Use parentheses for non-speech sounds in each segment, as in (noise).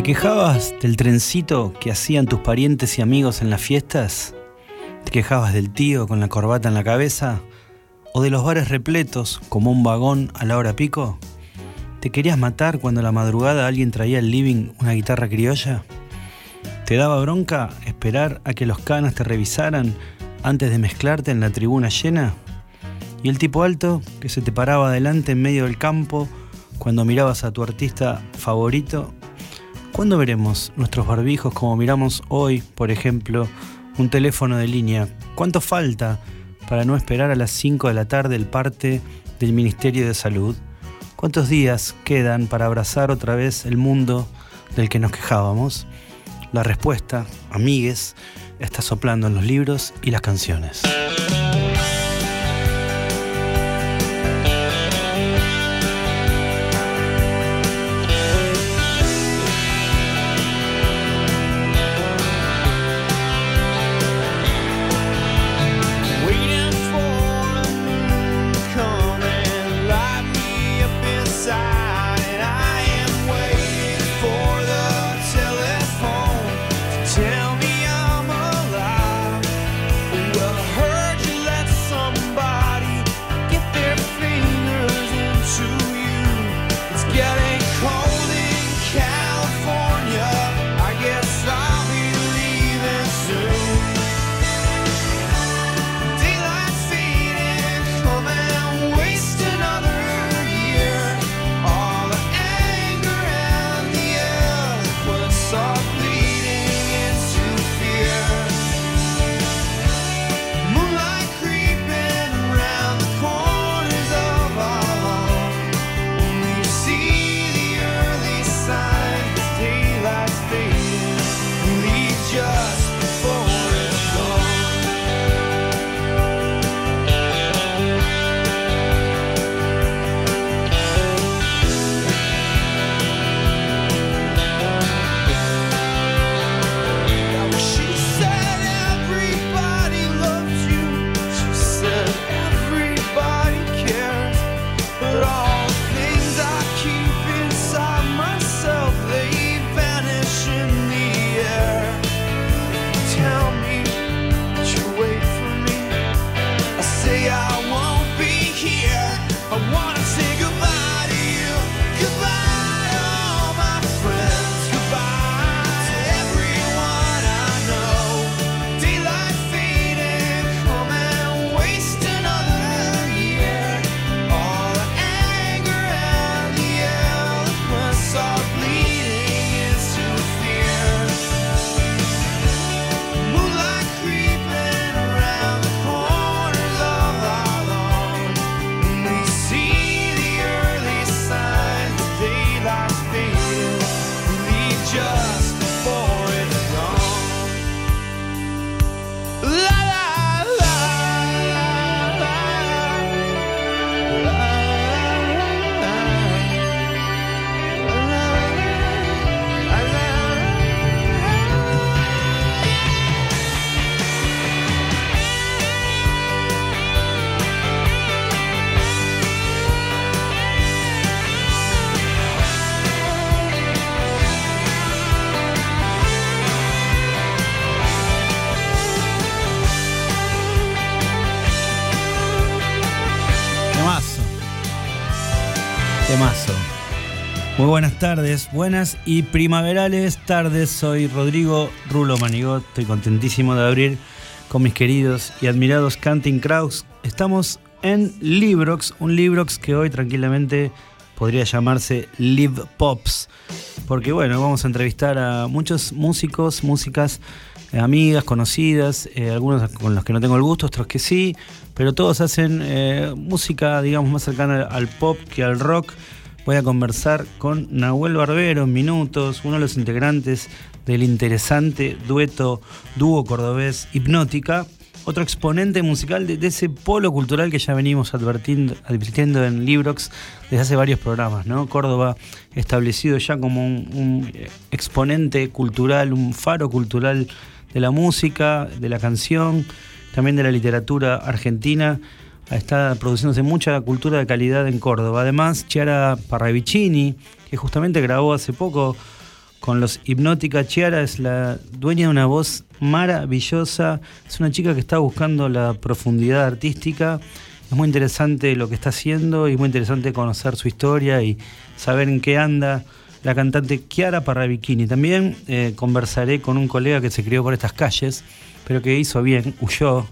¿Te quejabas del trencito que hacían tus parientes y amigos en las fiestas? ¿Te quejabas del tío con la corbata en la cabeza? ¿O de los bares repletos como un vagón a la hora pico? ¿Te querías matar cuando a la madrugada alguien traía al living una guitarra criolla? ¿Te daba bronca esperar a que los canas te revisaran antes de mezclarte en la tribuna llena? ¿Y el tipo alto que se te paraba adelante en medio del campo cuando mirabas a tu artista favorito? ¿Cuándo veremos nuestros barbijos como miramos hoy, por ejemplo, un teléfono de línea? ¿Cuánto falta para no esperar a las 5 de la tarde el parte del Ministerio de Salud? ¿Cuántos días quedan para abrazar otra vez el mundo del que nos quejábamos? La respuesta, amigues, está soplando en los libros y las canciones. Muy buenas tardes, buenas y primaverales tardes. Soy Rodrigo Rulo Manigot. Estoy contentísimo de abrir con mis queridos y admirados Canting Crowds. Estamos en Librox, un Librox que hoy tranquilamente podría llamarse Live Pops. Porque bueno, vamos a entrevistar a muchos músicos, músicas, eh, amigas, conocidas, eh, algunos con los que no tengo el gusto, otros que sí, pero todos hacen eh, música, digamos, más cercana al pop que al rock voy a conversar con Nahuel Barbero en minutos, uno de los integrantes del interesante dueto dúo cordobés Hipnótica, otro exponente musical de, ese polo cultural que ya venimos advirtiendo, en Librox desde hace varios programas, ¿no? Córdoba establecido ya como un exponente cultural, un faro cultural de la música, de la canción, también de la literatura argentina está produciéndose mucha cultura de calidad en Córdoba. Además, Chiara Parravicini, que justamente grabó hace poco con los Hipnótica. Chiara es la dueña de una voz maravillosa. Es una chica que está buscando la profundidad artística. Es muy interesante lo que está haciendo y muy interesante conocer su historia y saber en qué anda la cantante Chiara Parravicini. También eh, conversaré con un colega que se crió por estas calles, pero que hizo bien, huyó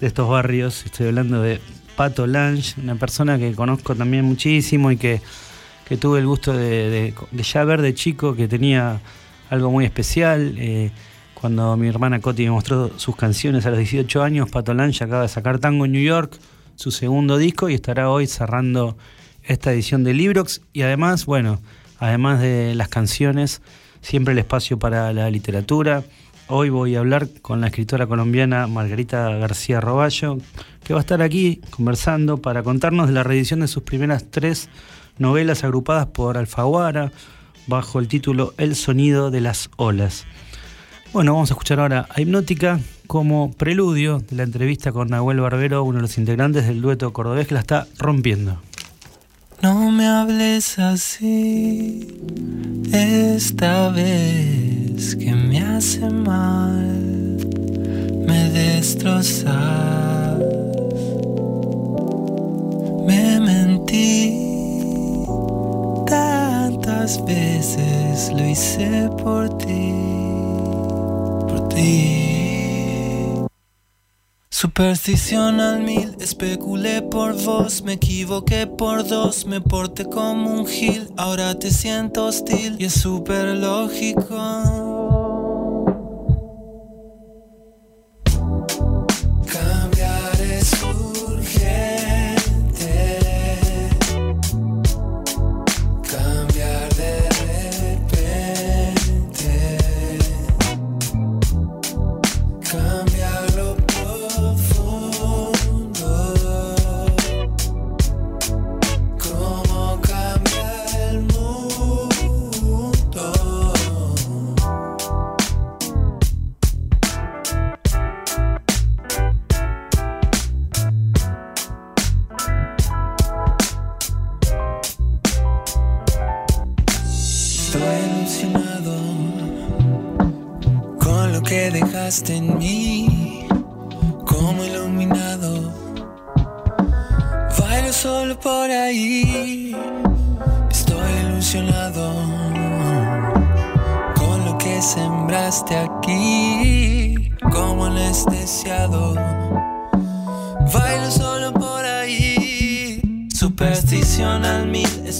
de estos barrios. Estoy hablando de Pato Lange, una persona que conozco también muchísimo y que que tuve el gusto de, ya ver de chico que tenía algo muy especial. Eh, cuando mi hermana Coti me mostró sus canciones a los 18 años, Pato Lange acaba de sacar Tango en New York, su segundo disco, y estará hoy cerrando esta edición de Librox. Y además, bueno, además de las canciones, siempre el espacio para la literatura. Hoy voy a hablar con la escritora colombiana Margarita García Roballo, que va a estar aquí conversando para contarnos de la reedición de sus primeras tres novelas agrupadas por Alfaguara bajo el título El sonido de las olas. Bueno, vamos a escuchar ahora a Hipnótica como preludio de la entrevista con Nahuel Barbero, uno de los integrantes del dueto cordobés que la está rompiendo. No me hables así esta vez que me hace mal, me destrozas, me mentí tantas veces lo hice por ti, por ti. Superstición al mil, especulé por vos, me equivoqué por dos, me porté como un gil, ahora te siento hostil y es súper lógico.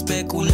Mil,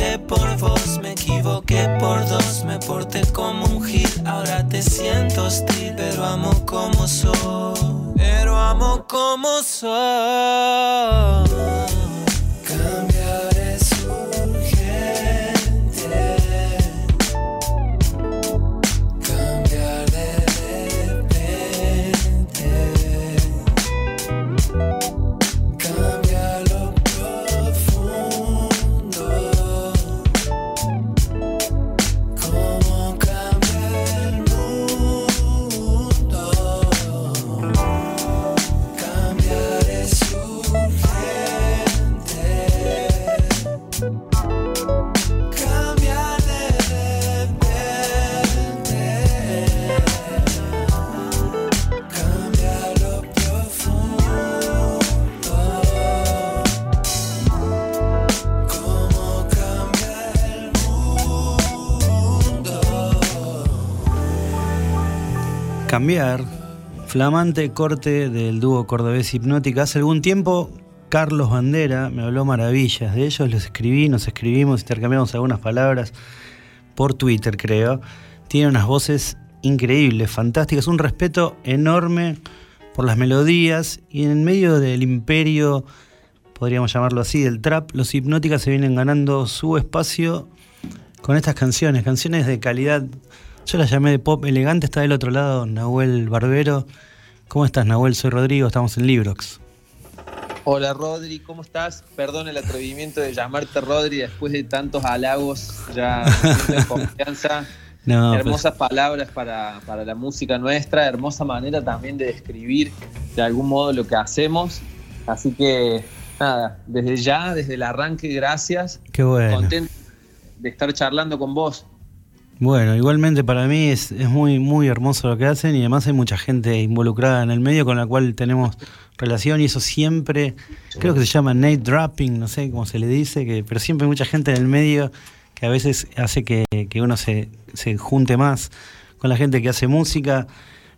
Flamante corte del dúo cordobés Hipnótica. Hace algún tiempo, Carlos Bandera me habló maravillas de ellos. Los escribí, nos escribimos, intercambiamos algunas palabras por Twitter, creo. Tiene unas voces increíbles, fantásticas, un respeto enorme por las melodías y en medio del imperio, podríamos llamarlo así, del trap, los hipnóticas se vienen ganando su espacio con estas canciones, canciones de calidad yo la llamé de pop elegante, está del otro lado Nahuel Barbero. ¿Cómo estás, Nahuel? Soy Rodrigo, estamos en Librox. Hola, Rodri, ¿cómo estás? Perdón el atrevimiento de llamarte Rodri después de tantos halagos, ya de confianza. (laughs) No, Hermosas palabras para, para, la música nuestra, hermosa manera también de describir de algún modo lo que hacemos. Así que, nada, desde ya, desde el arranque, gracias. Qué bueno. Contento de estar charlando con vos. Bueno, igualmente para mí es, es, muy, muy hermoso lo que hacen y además hay mucha gente involucrada en el medio con la cual tenemos relación y eso siempre, creo que se llama Nate Dropping, no sé cómo se le dice, que, pero siempre hay mucha gente en el medio que a veces hace que, que uno se, se junte más con la gente que hace música.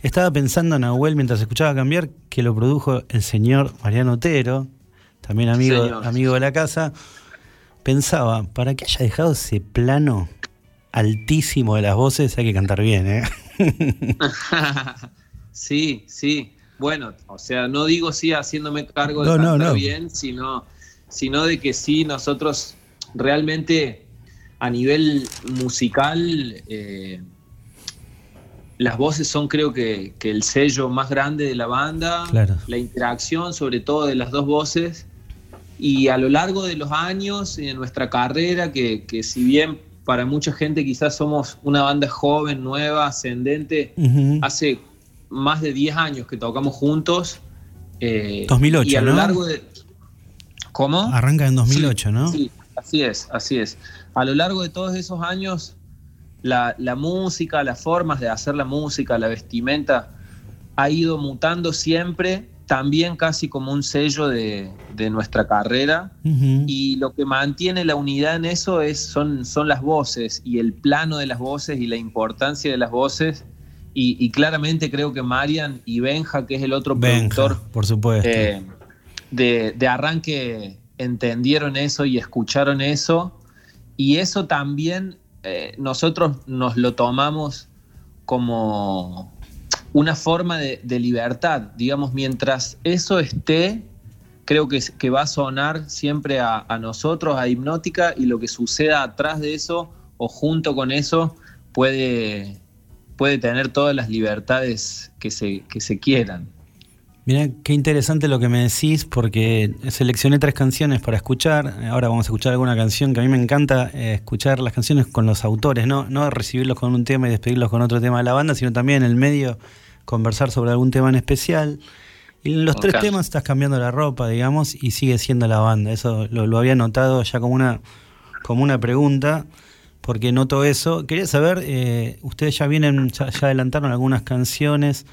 Estaba pensando en Nahuel mientras escuchaba cambiar que lo produjo el señor Mariano Otero, también amigo, amigo de la casa. Pensaba, para que haya dejado ese plano altísimo de las voces, hay que cantar bien, ¿eh? (laughs) sí, sí. Bueno, o sea, no digo sí haciéndome cargo de cantar bien, sino, sino de que sí nosotros realmente a nivel musical eh, las voces son creo que, el sello más grande de la banda, la interacción sobre todo de las dos voces y a lo largo de los años y de nuestra carrera, que, si bien para mucha gente quizás somos una banda joven, nueva, ascendente, hace más de 10 años que tocamos juntos. 2008, eh, y a lo largo de... ¿Cómo? Arranca en 2008, ¿no? Sí, así es, así es. A lo largo de todos esos años la, música, las formas de hacer la música, la vestimenta, ha ido mutando siempre, también casi como un sello de, nuestra carrera. Y lo que mantiene la unidad en eso es, son, son las voces y el plano de las voces y la importancia de las voces. Y, claramente creo que Marian y Benja, que es el otro productor, por supuesto. Eh, de, de arranque entendieron eso y escucharon eso. Y eso también eh, nosotros nos lo tomamos como una forma de, libertad. Digamos, mientras eso esté, creo que, va a sonar siempre a, nosotros, a Hipnótica, y lo que suceda atrás de eso o junto con eso puede, puede tener todas las libertades que se, que se quieran. Mira, qué interesante lo que me decís, porque seleccioné tres canciones para escuchar. Ahora vamos a escuchar alguna canción que a mí me encanta eh, escuchar las canciones con los autores, ¿no? no recibirlos con un tema y despedirlos con otro tema de la banda, sino también en el medio conversar sobre algún tema en especial. Y en los tres temas estás cambiando la ropa, digamos, y sigue siendo la banda. Eso lo, había notado ya como una, como una pregunta, porque noto eso. Quería saber, eh, ustedes ya vienen, ya adelantaron algunas canciones.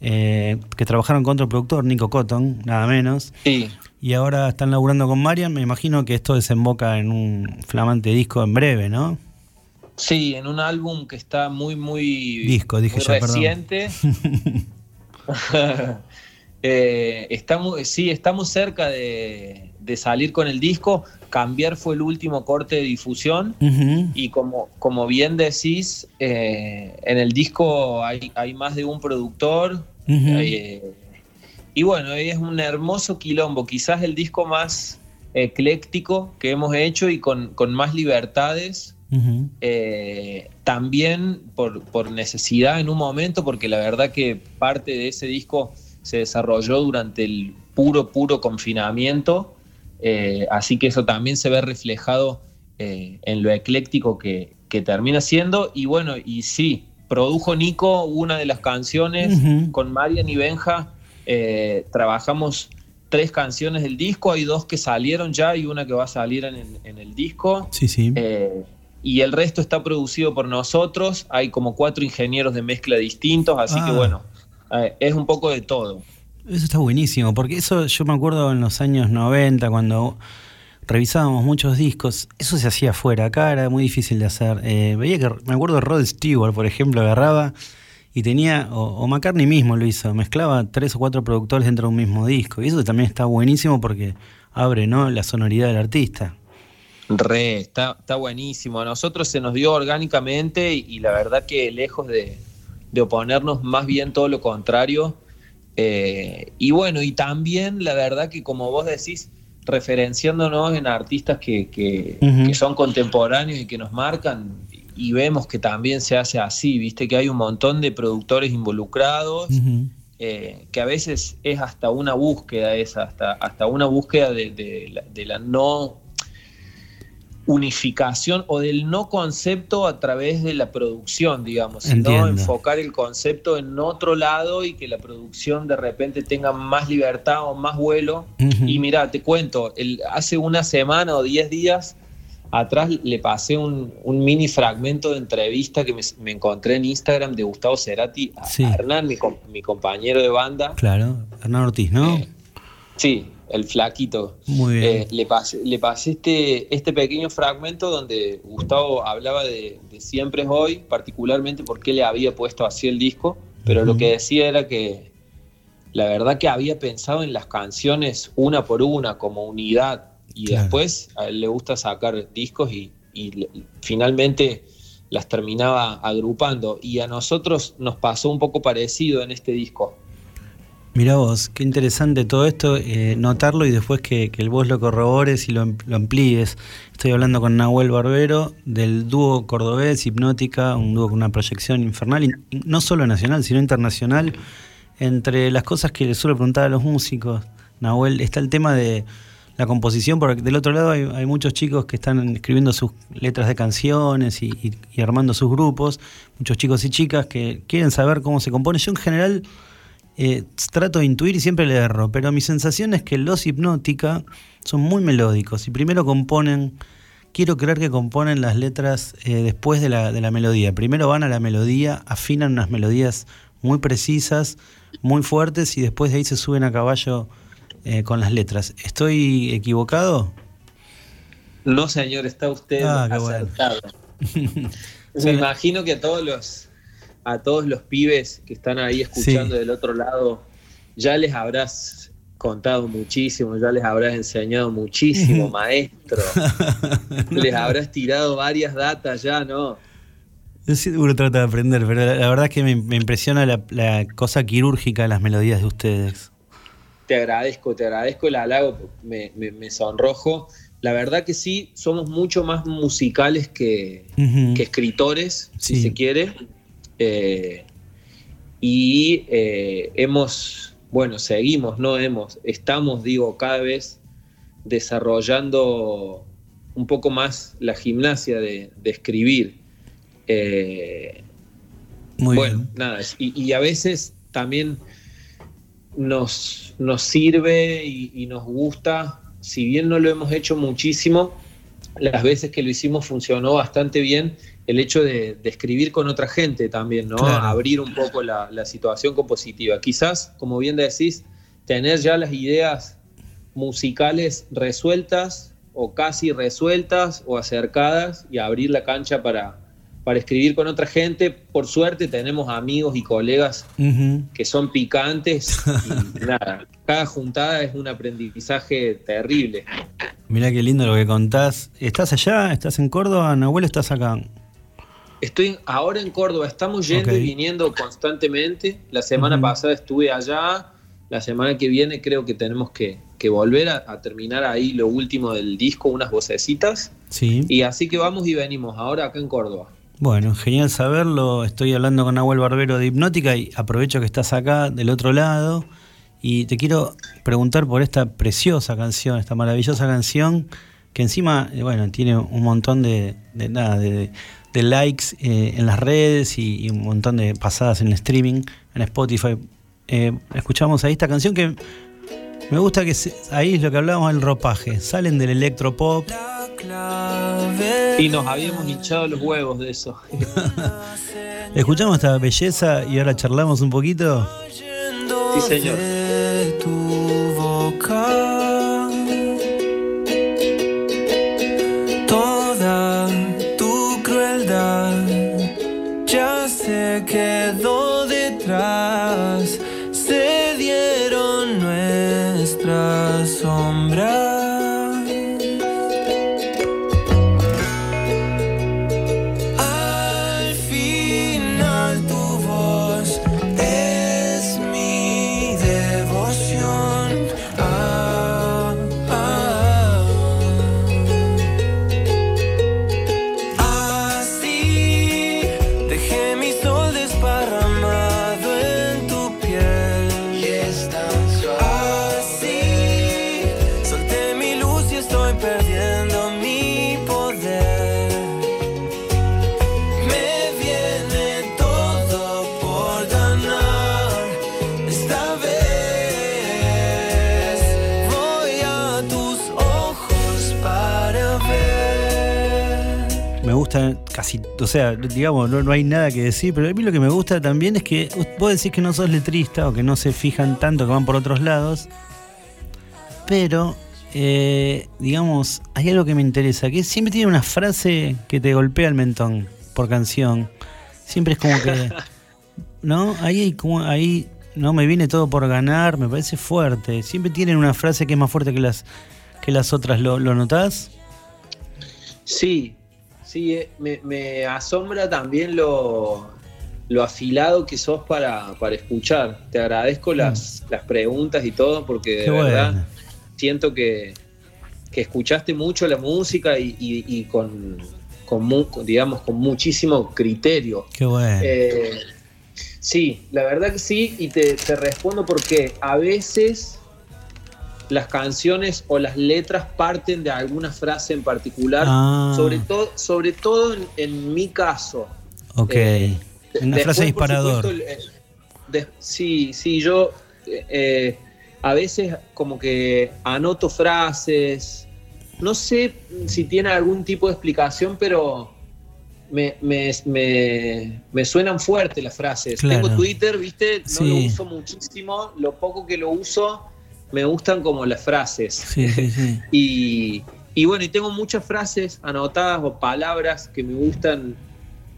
Eh, que trabajaron con otro productor, Nico Cotton, nada menos. Sí. Y ahora están laburando con Marian. Me imagino que esto desemboca en un flamante disco en breve, ¿no? Sí, en un álbum que está muy, muy, disco, dije reciente. (laughs) (laughs) eh, estamos, sí, estamos cerca de, salir con el disco. Cambiar fue el último corte de difusión. Y como, como bien decís, eh, en el disco hay, hay, más de un productor. Eh, y bueno, es un hermoso quilombo. Quizás el disco más ecléctico que hemos hecho y con, con más libertades eh, también por, necesidad en un momento, porque la verdad que parte de ese disco se desarrolló durante el puro, puro confinamiento, eh, así que eso también se ve reflejado eh, en lo ecléctico que, termina siendo. Y bueno, y sí, produjo Nico una de las canciones con Marian y Benja, trabajamos tres canciones del disco, hay dos que salieron ya y una que va a salir en, el disco. Sí, sí y el resto está producido por nosotros. Hay como cuatro ingenieros de mezcla distintos, así que ah. bueno, eh, es un poco de todo. Eso está buenísimo, porque eso yo me acuerdo en los años 90 cuando revisábamos muchos discos, eso se hacía afuera, acá era muy difícil de hacer. Eh, veía que, me acuerdo Rod Stewart, por ejemplo, agarraba y tenía, o, o, McCartney mismo lo hizo, mezclaba tres o cuatro productores dentro de un mismo disco. Y eso también está buenísimo porque abre ¿no? la sonoridad del artista. Re, está, está buenísimo. A nosotros se nos dio orgánicamente y, la verdad que lejos de, oponernos, más bien todo lo contrario. Eh, y bueno, y también la verdad que como vos decís, referenciándonos en artistas que, son contemporáneos y que nos marcan, y vemos que también se hace así, viste que hay un montón de productores involucrados, eh, que a veces es hasta una búsqueda esa, hasta, hasta una búsqueda de, de la no unificación o del no concepto a través de la producción, digamos, sino enfocar el concepto en otro lado y que la producción de repente tenga más libertad o más vuelo. Y mira, te cuento, el, hace una semana o diez días atrás le pasé un, mini fragmento de entrevista que me, encontré en Instagram de Gustavo Cerati a, Hernán, mi, compañero de banda. Claro, Hernán Ortiz, ¿no? Eh, sí, el flaquito. Muy bien. Eh, le pasé, le pasé este, este pequeño fragmento donde Gustavo hablaba de, Siempre es hoy, particularmente porque le había puesto así el disco, pero lo que decía era que la verdad que había pensado en las canciones una por una, como unidad, y después a él le gusta sacar discos y, finalmente las terminaba agrupando. Y a nosotros nos pasó un poco parecido en este disco. Mira vos, qué interesante todo esto, eh, notarlo y después que, el vos lo corrobores y lo, lo, amplíes. Estoy hablando con Nahuel Barbero del dúo cordobés Hipnótica, un dúo con una proyección infernal, no solo nacional, sino internacional. Entre las cosas que le suelo preguntar a los músicos, Nahuel, está el tema de la composición, porque del otro lado hay, muchos chicos que están escribiendo sus letras de canciones y, armando sus grupos, muchos chicos y chicas que quieren saber cómo se compone. Yo en general eh, trato de intuir y siempre le erro, pero mi sensación es que los hipnótica son muy melódicos y primero componen, quiero creer que componen las letras eh, después de la, de la melodía. Primero van a la melodía, afinan unas melodías muy precisas, muy fuertes y después de ahí se suben a caballo eh, con las letras. ¿Estoy equivocado? No, señor, está usted ah, acertado. (laughs) Me imagino que todos los a todos los pibes que están ahí escuchando del otro lado, ya les habrás contado muchísimo, ya les habrás enseñado muchísimo, maestro. (laughs) les habrás tirado varias datas ya, ¿no? Yo seguro trata de aprender, pero la, verdad es que me, impresiona la, la, cosa quirúrgica de las melodías de ustedes te agradezco, te agradezco el halago, me, me, sonrojo. La verdad que sí, somos mucho más musicales que, escritores, si se quiere. Eh, y eh, hemos, bueno, seguimos, no hemos, estamos, digo, cada vez desarrollando un poco más la gimnasia de, escribir. Eh, Muy bueno, nada, y, y, a veces también nos, nos sirve y, nos gusta, si bien no lo hemos hecho muchísimo, las veces que lo hicimos funcionó bastante bien el hecho de, escribir con otra gente también, ¿no? Abrir un poco la, situación compositiva. Quizás, como bien decís, tener ya las ideas musicales resueltas o casi resueltas o acercadas y abrir la cancha para, para escribir con otra gente. Por suerte tenemos amigos y colegas que son picantes y (laughs) nada, cada juntada es un aprendizaje terrible. Mira qué lindo lo que contás. ¿Estás allá? ¿Estás en Córdoba? Nahuel, ¿estás acá? Estoy ahora en Córdoba, estamos yendo y viniendo constantemente. La semana pasada estuve allá, la semana que viene creo que tenemos que, volver a, terminar ahí lo último del disco, unas vocecitas. Sí. Y así que vamos y venimos ahora acá en Córdoba. Bueno, genial saberlo. Estoy hablando con Nahuel Barbero de Hipnótica y aprovecho que estás acá del otro lado y te quiero preguntar por esta preciosa canción, esta maravillosa canción que encima, eh, bueno, tiene un montón de, nada, de, likes eh, en las redes y, un montón de pasadas en el streaming, en Spotify. Eh, escuchamos ahí esta canción que me gusta que ahí es lo que hablábamos del ropaje. Salen del electropop y nos habíamos hinchado los huevos de eso. (laughs) Escuchamos esta belleza y ahora charlamos un poquito. Sí, señor. Casi, o sea, digamos, no, hay nada que decir, pero a mí lo que me gusta también es que vos decís que no sos letrista o que no se fijan tanto, que van por otros lados, pero, eh, digamos, hay algo que me interesa, que siempre tiene una frase que te golpea el mentón por canción. Siempre es como que, (laughs) ¿no? Ahí, como, ahí, no, me viene todo por ganar, me parece fuerte. Siempre tienen una frase que es más fuerte que las, que las otras, ¿lo, lo notás? Sí, sí, eh, me, asombra también lo, lo, afilado que sos para, escuchar. Te agradezco las, mm. las preguntas y todo, porque de verdad siento que, escuchaste mucho la música y, con, digamos, con muchísimo criterio. Qué bueno. Eh, sí, la verdad que sí, y te, te respondo porque a veces las canciones o las letras parten de alguna frase en particular, ah. sobre, todo sobre todo en, mi caso. Ok. Eh, Una frase disparador. sí, sí, yo eh, a veces como que anoto frases, no sé si tiene algún tipo de explicación, pero me, me, suenan fuerte las frases. Tengo Twitter, viste, no lo uso muchísimo, lo poco que lo uso me gustan como las frases. Sí, sí, sí. (laughs) y, bueno, y tengo muchas frases anotadas o palabras que me gustan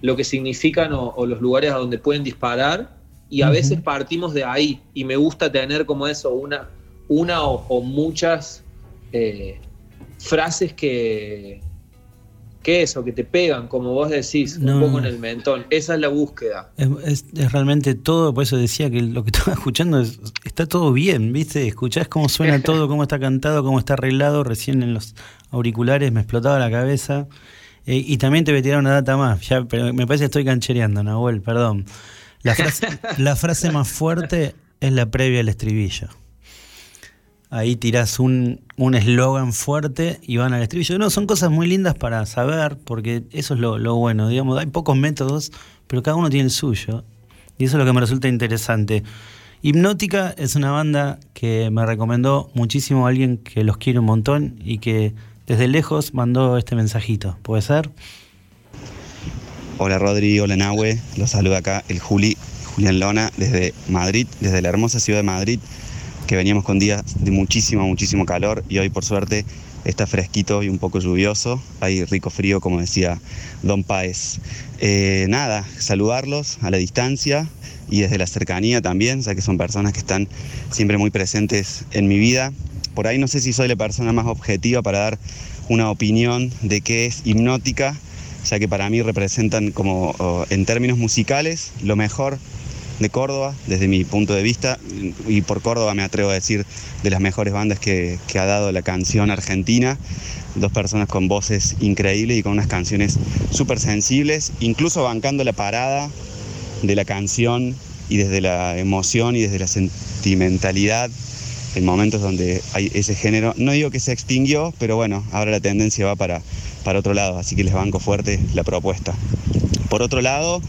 lo que significan o, los lugares a donde pueden disparar. Y a veces partimos de ahí. Y me gusta tener como eso, una, una o, muchas eh, frases que, que eso, que te pegan, como vos decís, un poco en el mentón. Esa es la búsqueda. Es, realmente todo, por eso decía que lo que (laughs) estaba escuchando está todo bien, ¿viste? Escuchás cómo suena (laughs) todo, cómo está cantado, cómo está arreglado. Recién en los auriculares me explotaba la cabeza. Eh, y también te voy a tirar una data más, ya, pero me parece que estoy canchereando, Nahuel, perdón. La frase, (laughs) la frase más fuerte es la previa al estribillo ahí tirás un eslogan fuerte y van al estribillo. No, son cosas muy lindas para saber, porque eso es lo, bueno, digamos, hay pocos métodos, pero cada uno tiene el suyo. Y eso es lo que me resulta interesante. Hipnótica es una banda que me recomendó muchísimo alguien que los quiere un montón y que desde lejos mandó este mensajito. ¿Puede ser? Hola Rodri, hola Nahue, los saluda acá el Juli, Julián Lona desde Madrid, desde la hermosa ciudad de Madrid que veníamos con días de muchísimo, muchísimo calor y hoy por suerte está fresquito y un poco lluvioso, hay rico frío como decía Don Paez. Eh, nada, saludarlos a la distancia y desde la cercanía también, ya que son personas que están siempre muy presentes en mi vida. Por ahí no sé si soy la persona más objetiva para dar una opinión de qué es hipnótica, ya que para mí representan como en términos musicales lo mejor de Córdoba, desde mi punto de vista, y por Córdoba me atrevo a decir de las mejores bandas que, ha dado la canción argentina. Dos personas con voces increíbles y con unas canciones súper sensibles, incluso bancando la parada de la canción y desde la emoción y desde la sentimentalidad en momentos donde hay ese género. No digo que se extinguió, pero bueno, ahora la tendencia va para, para otro lado, así que les banco fuerte la propuesta. Por otro lado,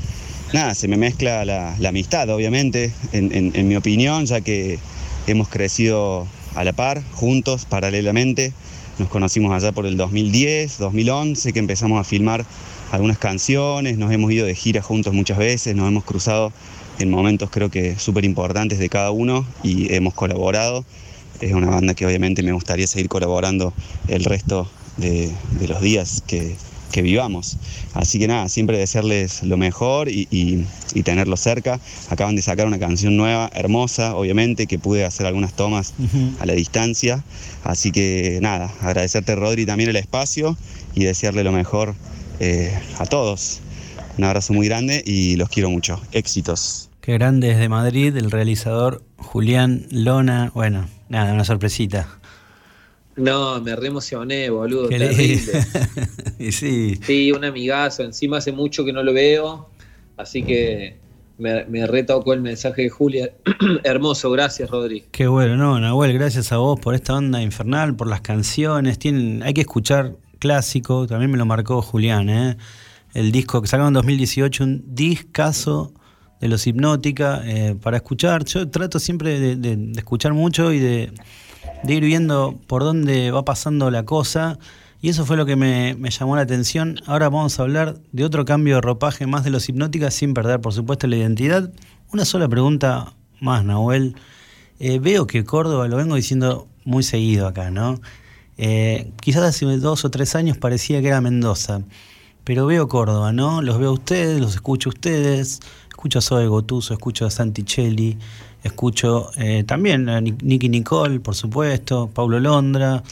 nada, se me mezcla la, amistad, obviamente, en, mi opinión, ya que hemos crecido a la par, juntos, paralelamente. Nos conocimos allá por el 2010, 2011, que empezamos a filmar algunas canciones, nos hemos ido de gira juntos muchas veces, nos hemos cruzado en momentos creo que súper importantes de cada uno y hemos colaborado. Es una banda que obviamente me gustaría seguir colaborando el resto de los días que, que vivamos. Así que nada, siempre desearles lo mejor y, y, tenerlos cerca. Acaban de sacar una canción nueva, hermosa, obviamente, que pude hacer algunas tomas a la distancia. Así que nada, agradecerte Rodri también el espacio y desearle lo mejor eh, a todos. Un abrazo muy grande y los quiero mucho. Éxitos. Qué grande desde Madrid, el realizador Julián Lona. Bueno, nada, una sorpresita. No, me re emocioné, boludo. terrible. (laughs) sí. Sí, un amigazo. Encima hace mucho que no lo veo. Así que me, me retocó el mensaje de Julia. (clears throat) Hermoso, gracias, Rodri. Qué bueno, no, Nahuel, gracias a vos por esta onda infernal, por las canciones. Tienen, hay que escuchar clásico, también me lo marcó Julián, ¿eh? El disco que sacaron en 2018, un discazo de los Hipnótica, eh, para escuchar. Yo trato siempre de escuchar mucho y de de ir viendo por dónde va pasando la cosa Y eso fue lo que me, llamó la atención. Ahora vamos a hablar de otro cambio de ropaje más de los hipnóticas sin perder, por supuesto, la identidad. Una sola pregunta más, Nahuel. Eh, veo que Córdoba, lo vengo diciendo muy seguido acá, ¿no? Eh, quizás hace dos o tres años parecía que era Mendoza, pero veo Córdoba, ¿no? Los veo a ustedes, los escucho a ustedes, escucho a Zoe Gotuso, escucho a Santichelli, escucho eh, también a Nicky Nicole, por supuesto, Paulo Londra,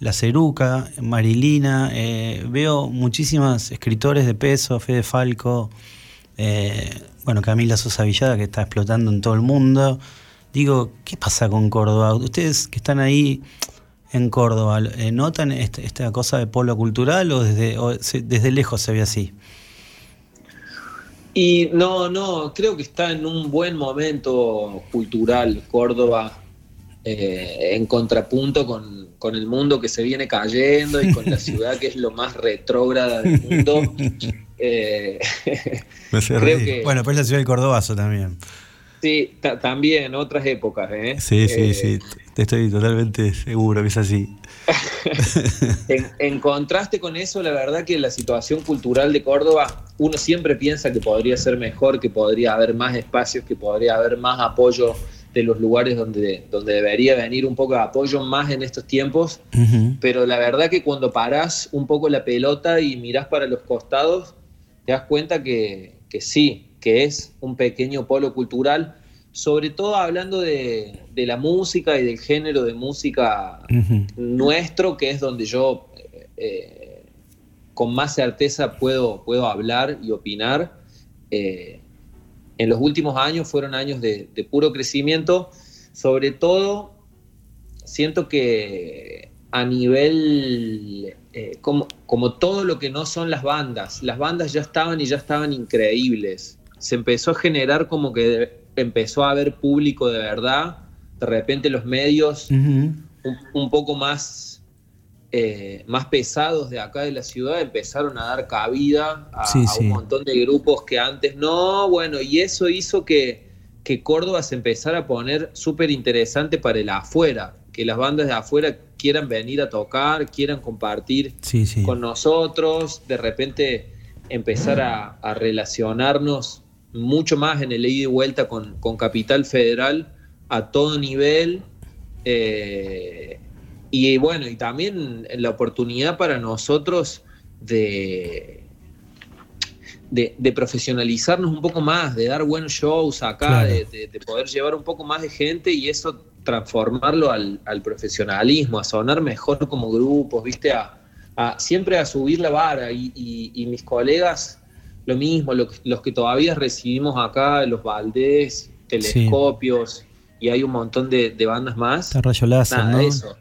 La Ceruca, Marilina, eh, veo muchísimas escritores de peso, Fede Falco, bueno, Camila Sosa Villada que está explotando en todo el mundo. Digo, ¿qué pasa con Córdoba? Ustedes que están ahí en Córdoba, eh, ¿notan este, esta cosa de polo cultural o desde, desde lejos se ve así? Y no, no, creo que está en un buen momento cultural Córdoba, eh, en contrapunto con, el mundo que se viene cayendo y con la (laughs) ciudad que es lo más retrógrada del mundo. (laughs) Eh, (laughs) bueno, pues la ciudad del Cordobazo también. Sí, también, otras épocas. ¿eh? Sí, sí, sí, te estoy totalmente seguro que es así. (laughs) en, contraste con eso, la verdad que la situación cultural de Córdoba, uno siempre piensa que podría ser mejor, que podría haber más espacios, que podría haber más apoyo de los lugares donde, donde debería venir un poco de apoyo más en estos tiempos, pero la verdad que cuando parás un poco la pelota y mirás para los costados, te das cuenta que, que sí, que es un pequeño polo cultural, sobre todo hablando de, la música y del género de música nuestro, que es donde yo eh, con más certeza puedo, puedo hablar y opinar. Eh, en los últimos años fueron años de, puro crecimiento, sobre todo siento que a nivel, eh, como, como todo lo que no son las bandas, las bandas ya estaban y ya estaban increíbles se empezó a generar como que empezó a haber público de verdad, de repente los medios un, poco más, eh, más pesados de acá de la ciudad empezaron a dar cabida a, un montón de grupos que antes no, bueno, y eso hizo que, que Córdoba se empezara a poner súper interesante para el afuera, que las bandas de afuera quieran venir a tocar, quieran compartir con nosotros, de repente empezar a, a relacionarnos mucho más en el ida y vuelta con, Capital Federal a todo nivel. Eh, y bueno, y también la oportunidad para nosotros de, de, profesionalizarnos un poco más, de dar buenos shows acá, de, poder llevar un poco más de gente y eso transformarlo al, profesionalismo, a sonar mejor como grupos, ¿viste? A, siempre a subir la vara y, y mis colegas lo mismo, los que todavía recibimos acá, los Valdés, Telescopios, y hay un montón de, bandas más. Rayo ¿no? eso.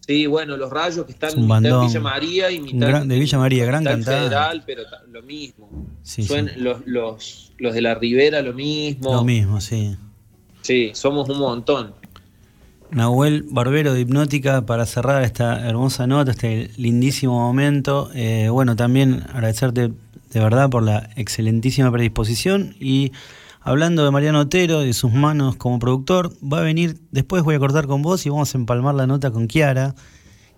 Sí, bueno, los rayos que están en Villa María y mitad de Villa María, gran cantada. Federal, pero lo mismo. Los, los, los de la Ribera, lo mismo. Lo mismo, sí. Sí, somos un montón. Nahuel Barbero de Hipnótica para cerrar esta hermosa nota, este lindísimo momento. Eh, bueno, también agradecerte de verdad por la excelentísima predisposición. Y hablando de Mariano Otero y de sus manos como productor, va a venir, después voy a cortar con vos y vamos a empalmar la nota con Kiara,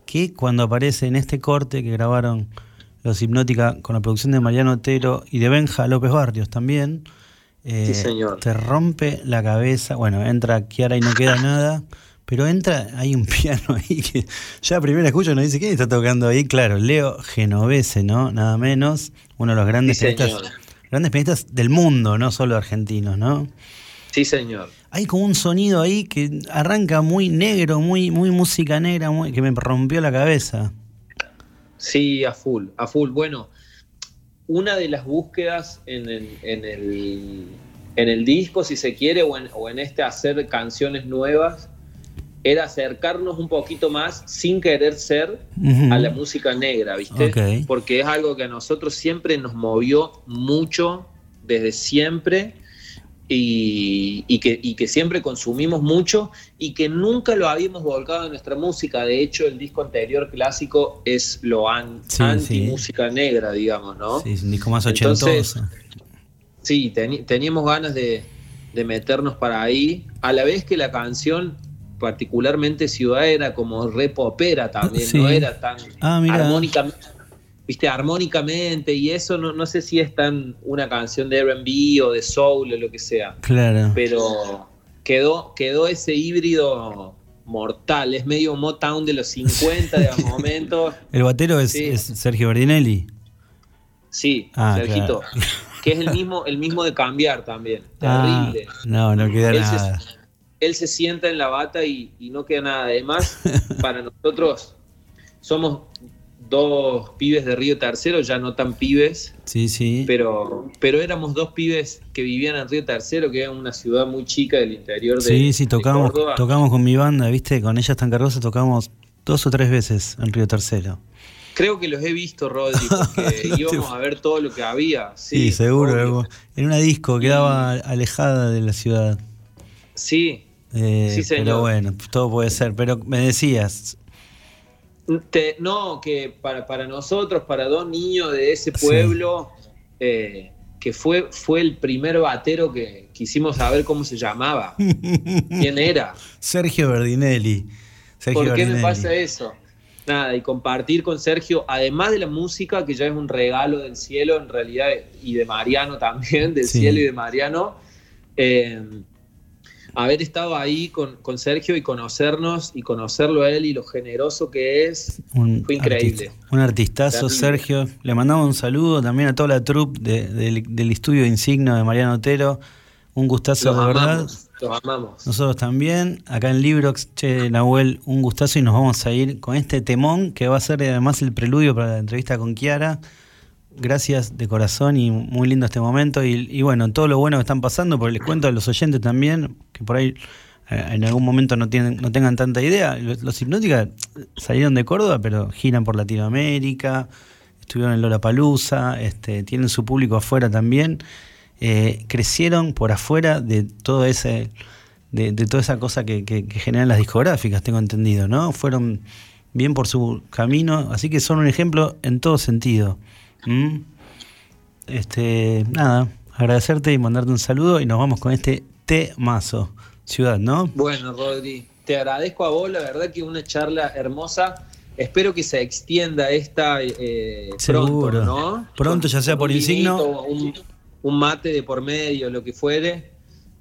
que cuando aparece en este corte que grabaron los Hipnótica con la producción de Mariano Otero y de Benja López Barrios también, eh, te rompe la cabeza, bueno, entra Kiara y no queda nada. Pero entra, hay un (laughs) piano ahí que ya primero escucho no dice quién está tocando ahí. Claro, Leo Genovese, ¿no? Nada menos. Uno de los grandes pianistas, grandes pianistas del mundo, no solo argentinos, ¿no? Sí, señor. Hay como un sonido ahí que arranca muy negro, muy, muy música negra, muy, que me rompió la cabeza. Sí, a full, a full. Bueno, una de las búsquedas en el, en el, en el disco, si se quiere, o en, o en este hacer canciones nuevas, era acercarnos un poquito más sin querer ser a la música negra, ¿viste? Porque es algo que a nosotros siempre nos movió mucho desde siempre y, que, que, siempre consumimos mucho y que nunca lo habíamos volcado en nuestra música. De hecho, el disco anterior clásico es lo anti-música negra, digamos, ¿no? Sí, es un disco más ochentoso. sí, teníamos ganas de, de meternos para ahí, a la vez que la canción particularmente Ciudad era como repopera también, no era tan ah, armónicamente, viste, armónicamente y eso no, no sé si es tan una canción de R&B o de soul o lo que sea. Claro. Pero quedó, quedó ese híbrido mortal, es medio Motown de los 50 de (laughs) momento. El batero es, Sergio Bardinelli. Sí, ah, Sergito. Que es el mismo, el mismo de cambiar también. Ah, Terrible. no, no queda nada. Él se sienta en la bata y, y no queda nada. Además, (laughs) para nosotros somos dos pibes de Río Tercero, ya no tan pibes. Sí, sí. Pero, pero éramos dos pibes que vivían en Río Tercero, que era una ciudad muy chica del interior de Sí, sí, tocamos, tocamos con mi banda, ¿viste? Con ellas tan cargosas tocamos dos o tres veces en Río Tercero. Creo que los he visto, Rodri, porque (laughs) íbamos a ver todo lo que había. Sí, seguro. En una disco, quedaba alejada de la ciudad. Sí. Eh, sí, señor. Pero bueno, todo puede ser. Pero me decías, no, que para, para nosotros, para dos niños de ese pueblo, eh, que fue, fue el primer batero que quisimos saber cómo se llamaba. (laughs) ¿Quién era? Sergio Berdinelli. ¿Por qué me pasa eso? Nada, y compartir con Sergio, además de la música, que ya es un regalo del cielo en realidad, y de Mariano también, del cielo y de Mariano, eh, haber estado ahí con, Sergio y conocernos y conocerlo a él y lo generoso que es, fue increíble. un artistazo, Sergio. Le mandamos un saludo también a toda la troupe del estudio insigno de Mariano Otero. Un gustazo de verdad. Los amamos. Nosotros también, acá en Librox, che, Nahuel, un gustazo y nos vamos a ir con este temón que va a ser además el preludio para la entrevista con Kiara gracias de corazón y muy lindo este momento. Y, bueno, todo lo bueno que están pasando, porque les cuento a los oyentes también, que por ahí eh, en algún momento no, tienen, no tengan tanta idea. Los, hipnóticas salieron de Córdoba, pero giran por Latinoamérica, estuvieron en Lollapalooza, este, tienen su público afuera también. Eh, crecieron por afuera de todo ese de, toda esa cosa que, generan las discográficas, tengo entendido, ¿no? Fueron bien por su camino, así que son un ejemplo en todo sentido. Mm. Este, nada, agradecerte y mandarte un saludo y nos vamos con este temazo. Ciudad, ¿no? Bueno, Rodri, te agradezco a vos, la verdad que una charla hermosa. Espero que se extienda esta eh, pronto, ¿no? Pronto, ya sea por insigno. Un, mate de por medio, lo que fuere.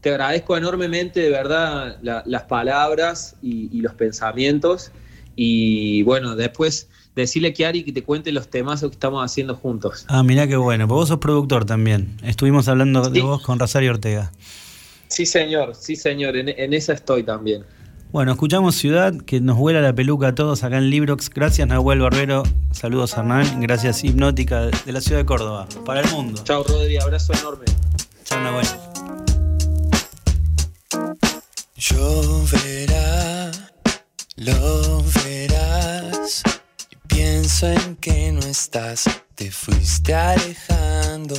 Te agradezco enormemente, de verdad, las palabras y, y los pensamientos. Y bueno, después decirle a Kiari que te cuente los temas que estamos haciendo juntos. Ah, mirá qué bueno. Vos sos productor también. Estuvimos hablando de vos con Rosario Ortega. Sí, señor, sí, señor. En, esa estoy también. Bueno, escuchamos Ciudad, que nos vuela la peluca a todos acá en Librox. Gracias, Nahuel Barrero. Saludos, Hernán. Gracias, Hipnótica de la ciudad de Córdoba. Para el mundo. Chao, Rodri. Abrazo enorme. Chao, Nahuel. Lloverá, lo verás Pienso en que no estás, te fuiste alejando.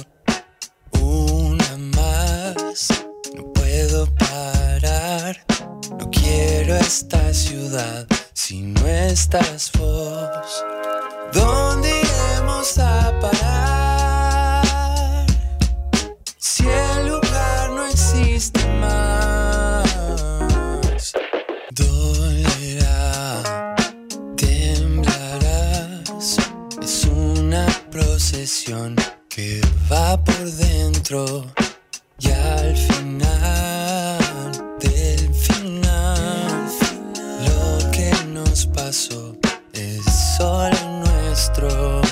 Una más, no puedo parar. No quiero esta ciudad si no estás vos. ¿Dónde iremos a parar? Que va por dentro y al final del final lo que nos pasó es solo nuestro.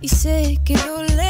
Y sé que dolerá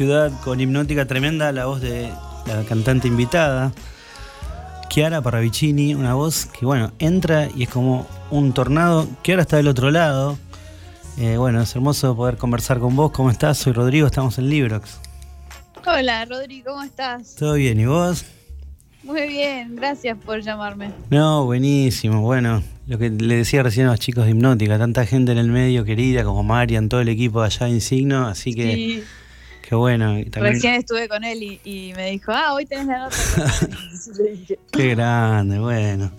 ciudad con hipnótica tremenda, la voz de la cantante invitada, Chiara Parravicini, una voz que bueno, entra y es como un tornado. Chiara está del otro lado. Eh, bueno, es hermoso poder conversar con vos. ¿Cómo estás? Soy Rodrigo, estamos en Librox. Hola, Rodri, ¿cómo estás? ¿Todo bien? ¿Y vos? Muy bien, gracias por llamarme. No, buenísimo. Bueno, lo que le decía recién a los chicos de Hipnótica, tanta gente en el medio querida como Marian, todo el equipo allá en Signo, así que Sí, qué bueno. Y también- recién estuve con él y, y me dijo, ah, hoy tenés la nota. (laughs) Dije, Qué grande, bueno.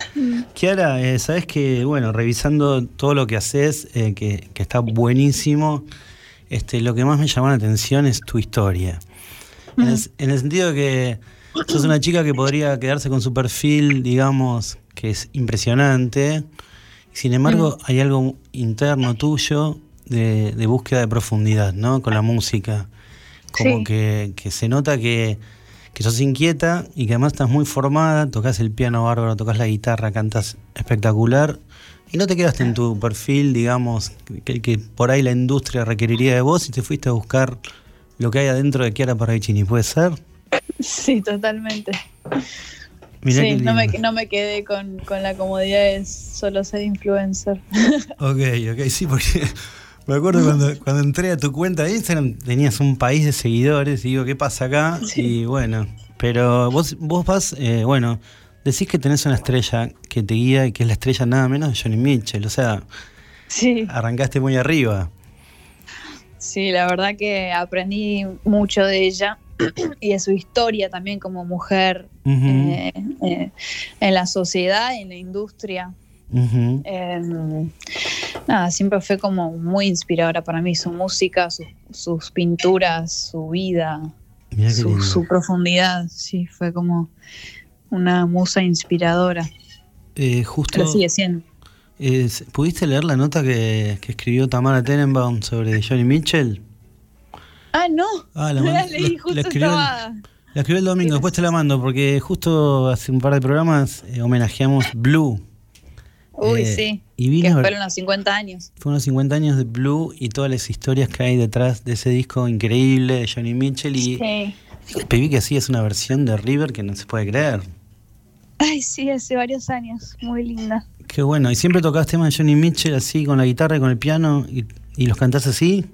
Kiara, eh, sabes que, bueno, revisando todo lo que haces, eh, que, que está buenísimo, este, lo que más me llamó la atención es tu historia. En el, en el sentido de que sos una chica que podría quedarse con su perfil, digamos, que es impresionante. Sin embargo, hay algo interno tuyo de, de búsqueda de profundidad, ¿no? Con la música. Como Sí. que, que se nota que, que sos inquieta y que además estás muy formada, tocas el piano bárbaro, tocas la guitarra, cantas espectacular. Y no te quedaste en tu perfil, digamos, que, que por ahí la industria requeriría de vos y te fuiste a buscar lo que hay adentro de Chiara Parravicini, ¿puede ser? Sí, totalmente. Mirá sí, no me, no me quedé con, con la comodidad de solo ser influencer. Ok, ok, sí, porque me acuerdo cuando, cuando entré a tu cuenta de Instagram tenías un país de seguidores y digo, ¿qué pasa acá? Y bueno, pero vos, vos vas, eh, bueno, decís que tenés una estrella que te guía y que es la estrella nada menos de Johnny Mitchell, o sea, Sí, arrancaste muy arriba. sí, la verdad que aprendí mucho de ella y de su historia también como mujer eh, eh, en la sociedad, en la industria. Eh, nada, siempre fue como muy inspiradora para mí, su música, su- sus pinturas, su vida, su, profundidad, sí, fue como una musa inspiradora, Eh, justo, pero sigue siendo. eh, ¿pudiste leer la nota que, que escribió Tamara Tenenbaum sobre Johnny Mitchell? Ah, no, Ah, la (laughs) leí, justo la escribió estaba... La escribió el domingo, después te la mando, porque justo hace un par de programas eh, homenajeamos Blue. Uy, Eh, sí, Y que fueron los 50 años. fue unos 50 años de Blue y todas las historias que hay detrás de ese disco increíble de Johnny Mitchell. Y Sí. vi que así es una versión de River que no se puede creer. Ay, sí, hace varios años, muy linda. Qué bueno. ¿Y siempre tocabas temas de Johnny Mitchell así con la guitarra y con el piano y, y los cantás así?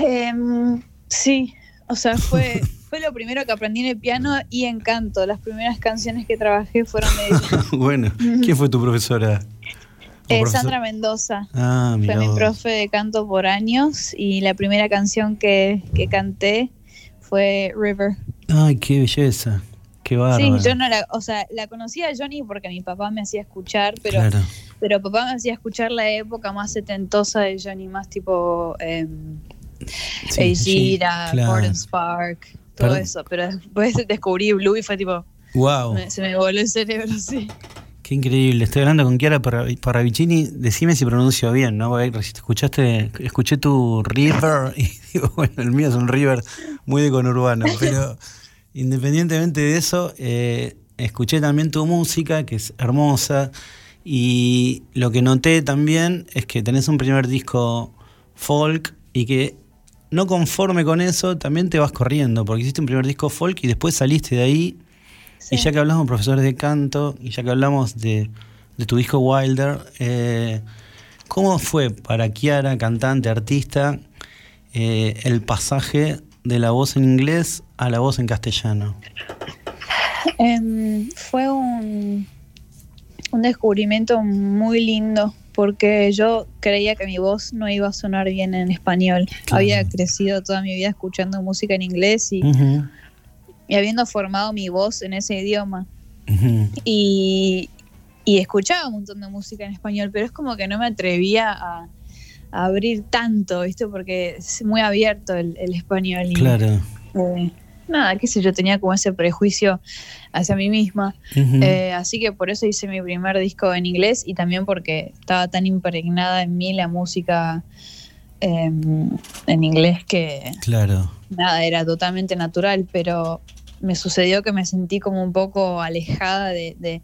Em, sí, o sea, fue, (laughs) fue lo primero que aprendí en el piano y en canto. Las primeras canciones que trabajé fueron de (laughs) ella. bueno, ¿quién fue tu profesora? ¿O Eh, profesor? Sandra Mendoza. Ah, mira. Fue mi profe de canto por años y la primera canción que, que canté fue River. Ay, qué belleza. Qué bárbaro. Sí, yo no la, o sea, la conocía a Johnny porque mi papá me hacía escuchar, pero, Claro. pero papá me hacía escuchar la época más setentosa de Johnny, más tipo eh, Sí, sí, Gira, claro. Gordon Spark, todo Perdón. eso. Pero después descubrí Blue y fue tipo, Wow. me- se me voló el cerebro, sí. Qué increíble. Estoy hablando con Chiara Parra- Parravicini. Decime si pronuncio bien, ¿no? Escuchaste, escuché tu River (laughs) y digo, bueno, el mío es un River muy de conurbano. Pero (laughs) independientemente de eso, eh, escuché también tu música, que es hermosa. Y lo que noté también es que tenés un primer disco folk y que no conforme con eso, también te vas corriendo, porque hiciste un primer disco folk y después saliste de ahí Sí. y ya que hablamos de profesores de canto, y ya que hablamos de, de tu disco Wilder, eh, ¿cómo fue para Kiara, cantante, artista, eh, el pasaje de la voz en inglés a la voz en castellano? Em, fue un, un descubrimiento muy lindo porque yo creía que mi voz no iba a sonar bien en español. Claro. Había crecido toda mi vida escuchando música en inglés y, habiendo formado mi voz en ese idioma. Y, y escuchaba un montón de música en español, pero es como que no me atrevía a, a abrir tanto, ¿viste? Porque es muy abierto el, el español. Y, Claro. eh, nada, qué sé yo, tenía como ese prejuicio hacia mí misma. Eh, así que por eso hice mi primer disco en inglés y también porque estaba tan impregnada en mí la música eh, en inglés que Claro. nada, era totalmente natural, pero me sucedió que me sentí como un poco alejada de, de-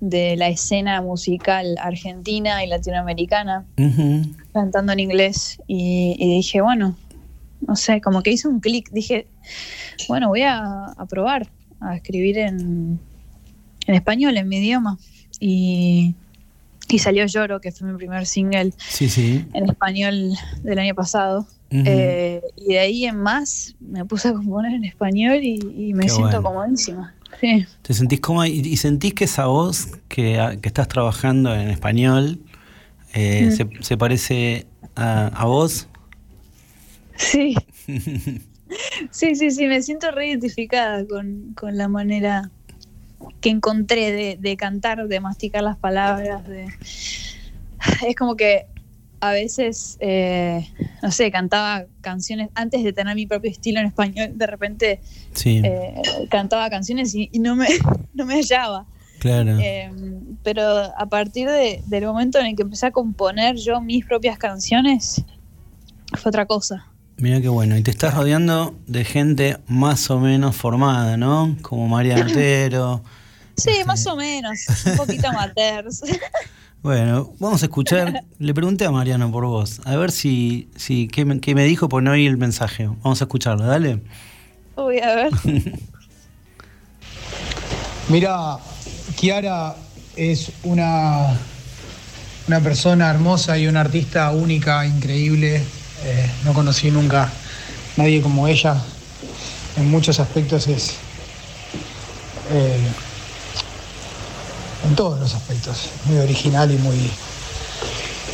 de la escena musical argentina y latinoamericana cantando en inglés y, y dije, bueno, no sé, como que hice un clic, dije, bueno, voy a, a probar a escribir en, en español, en mi idioma. Y, y salió Lloro, que fue mi primer single Sí, sí. en español del año pasado. Eh, y de ahí en más me puse a componer en español y, y me Qué siento bueno. comodísima. Sí. ¿Te sentís cómoda y, y sentís que esa voz que, a- que estás trabajando en español eh, Mm. se, se parece a, a vos? Sí. (laughs) Sí, sí, sí, me siento re identificada con, con la manera que encontré de, de cantar, de masticar las palabras. De... Es como que a veces, eh, no sé, cantaba canciones antes de tener mi propio estilo en español, de repente Sí, eh, cantaba canciones y, y no, me, (laughs) no me hallaba. claro. Eh, pero a partir de- del momento en el que empecé a componer yo mis propias canciones, fue otra cosa. Mira qué bueno. Y te estás rodeando de gente más o menos formada, ¿no? Como María (clears throat) Otero. Sí, Este- más o menos, un poquito amateurs. (laughs) Bueno, vamos a escuchar. Le pregunté a Mariano por vos. A ver si, si qué, me, qué me dijo por no oír el mensaje. Vamos a escucharlo, dale. Uy, a ver. (laughs) Mira, Kiara es una, una persona hermosa y una artista única, increíble. Eh, no conocí nunca nadie como ella. En muchos aspectos es. eh, en todos los aspectos. Muy original y muy,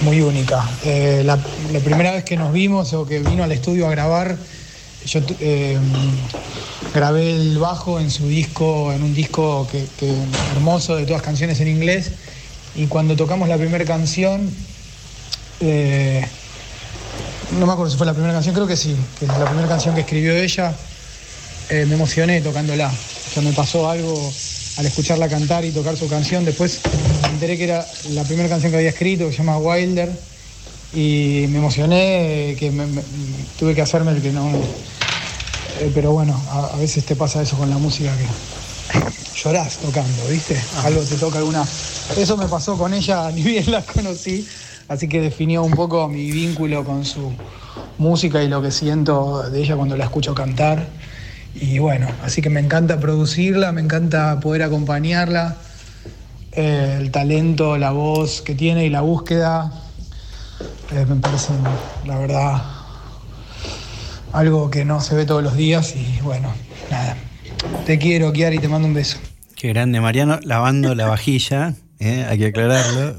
muy única. Eh, la, primera vez que nos vimos o que vino al estudio a grabar, yo grabé el bajo en su disco, en un disco que, hermoso de todas canciones en inglés. Y cuando tocamos la primera canción, no me acuerdo si fue la primera canción, creo que sí, que es la primera canción que escribió ella, eh, me emocioné tocándola. O sea, me pasó algo al escucharla cantar y tocar su canción. Después me enteré que era la primera canción que había escrito, que se llama Wilder. Y me emocioné, eh, que me- me- tuve que hacerme el que no. eh, pero bueno, a, a veces te pasa eso con la música que llorás tocando, ¿viste? Algo te toca alguna. Eso me pasó con ella, (laughs) ni bien la conocí. Así que definió un poco mi vínculo con su música y lo que siento de ella cuando la escucho cantar. Y bueno, así que me encanta producirla, me encanta poder acompañarla. Eh, el talento, la voz que tiene y la búsqueda eh, me parecen, la verdad, algo que no se ve todos los días. Y bueno, nada. Te quiero, Kiara, y te mando un beso. Qué grande, Mariano, lavando la vajilla. ¿eh? Hay que aclararlo.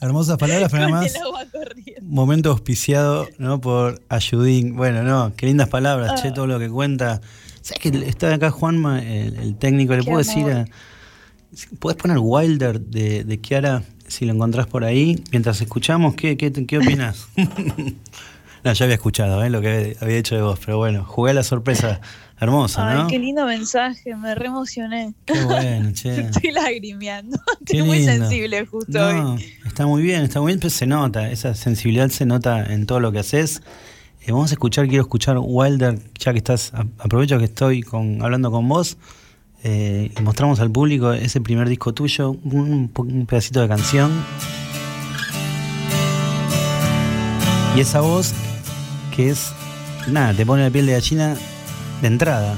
Hermosas palabras, pero agua corriendo. Momento auspiciado, ¿no? Por Ayudín. Bueno, no, qué lindas palabras, Ah. che, todo lo que cuenta. ¿Sabes que está acá Juanma, el, el técnico? ¿Le Qué puedo decir a. ¿Puedes poner Wilder de, de Kiara si lo encontrás por ahí? Mientras escuchamos, ¿qué, qué, qué opinas? (laughs) no, ya había escuchado ¿eh? lo que había hecho de vos, pero bueno, jugué a la sorpresa hermosa, Ay, ¿no? qué lindo mensaje, me re emocioné. Qué bueno, (laughs) che. Estoy lagrimeando. (laughs) Estoy muy sensible justo No, hoy. está muy bien, está muy bien, pero se nota, esa sensibilidad se nota en todo lo que haces. Eh, vamos a escuchar, quiero escuchar Wilder, ya que estás, aprovecho que estoy con, hablando con vos, eh, y mostramos al público ese primer disco tuyo, un, un pedacito de canción. Y esa voz que es, nada, te pone la piel de gallina de entrada.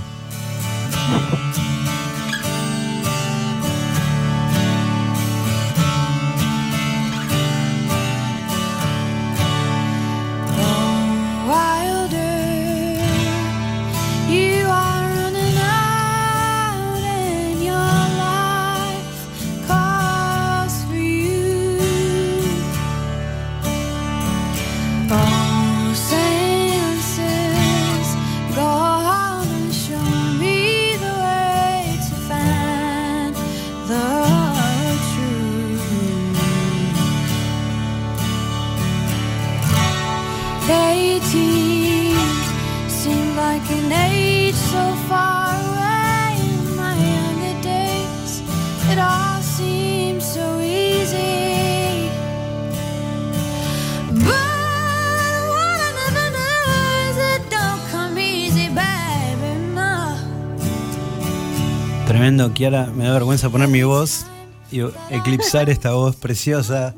Tremendo, Kiara, me da vergüenza poner mi voz y eclipsar (laughs) esta voz preciosa,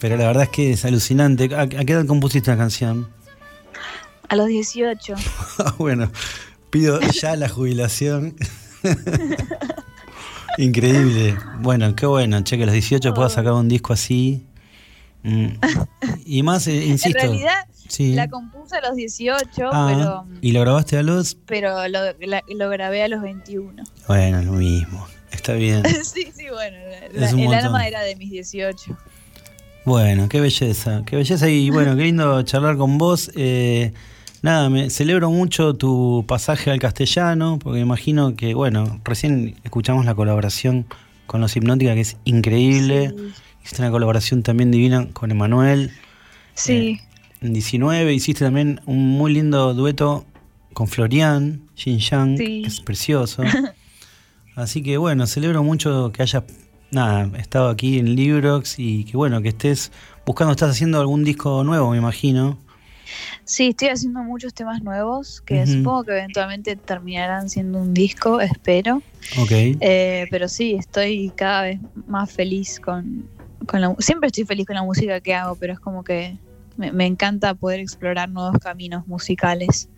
pero la verdad es que es alucinante. ¿A, qué edad compusiste la canción? A los 18. (laughs) bueno, pido ya la jubilación. (laughs) Increíble. Bueno, qué bueno, che, que a los 18 puedas sacar un disco así. Mm. Y más, eh, insisto. En realidad, la compuse a los 18, ah, pero. ¿Y lo grabaste a los.? Pero lo, lo grabé a los 21. Bueno, lo mismo. Está bien. (laughs) sí, sí, bueno. el alma era de mis 18. Bueno, qué belleza, qué belleza y bueno, qué lindo (laughs) charlar con vos. Eh, nada, me celebro mucho tu pasaje al castellano, porque imagino que, bueno, recién escuchamos la colaboración con los Hipnótica, que es increíble. Hiciste una colaboración también divina con Emanuel. Sí. Eh, 19 hiciste también un muy lindo dueto con Florian, Jin Yang, que es precioso. (laughs) Así que bueno, celebro mucho que hayas nada, estado aquí en Librox y que bueno, que estés buscando, estás haciendo algún disco nuevo, me imagino. Sí, estoy haciendo muchos temas nuevos que supongo que eventualmente terminarán siendo un disco, espero. Ok. Eh, pero sí, estoy cada vez más feliz con, con la Siempre estoy feliz con la música que hago, pero es como que me, encanta poder explorar nuevos caminos musicales.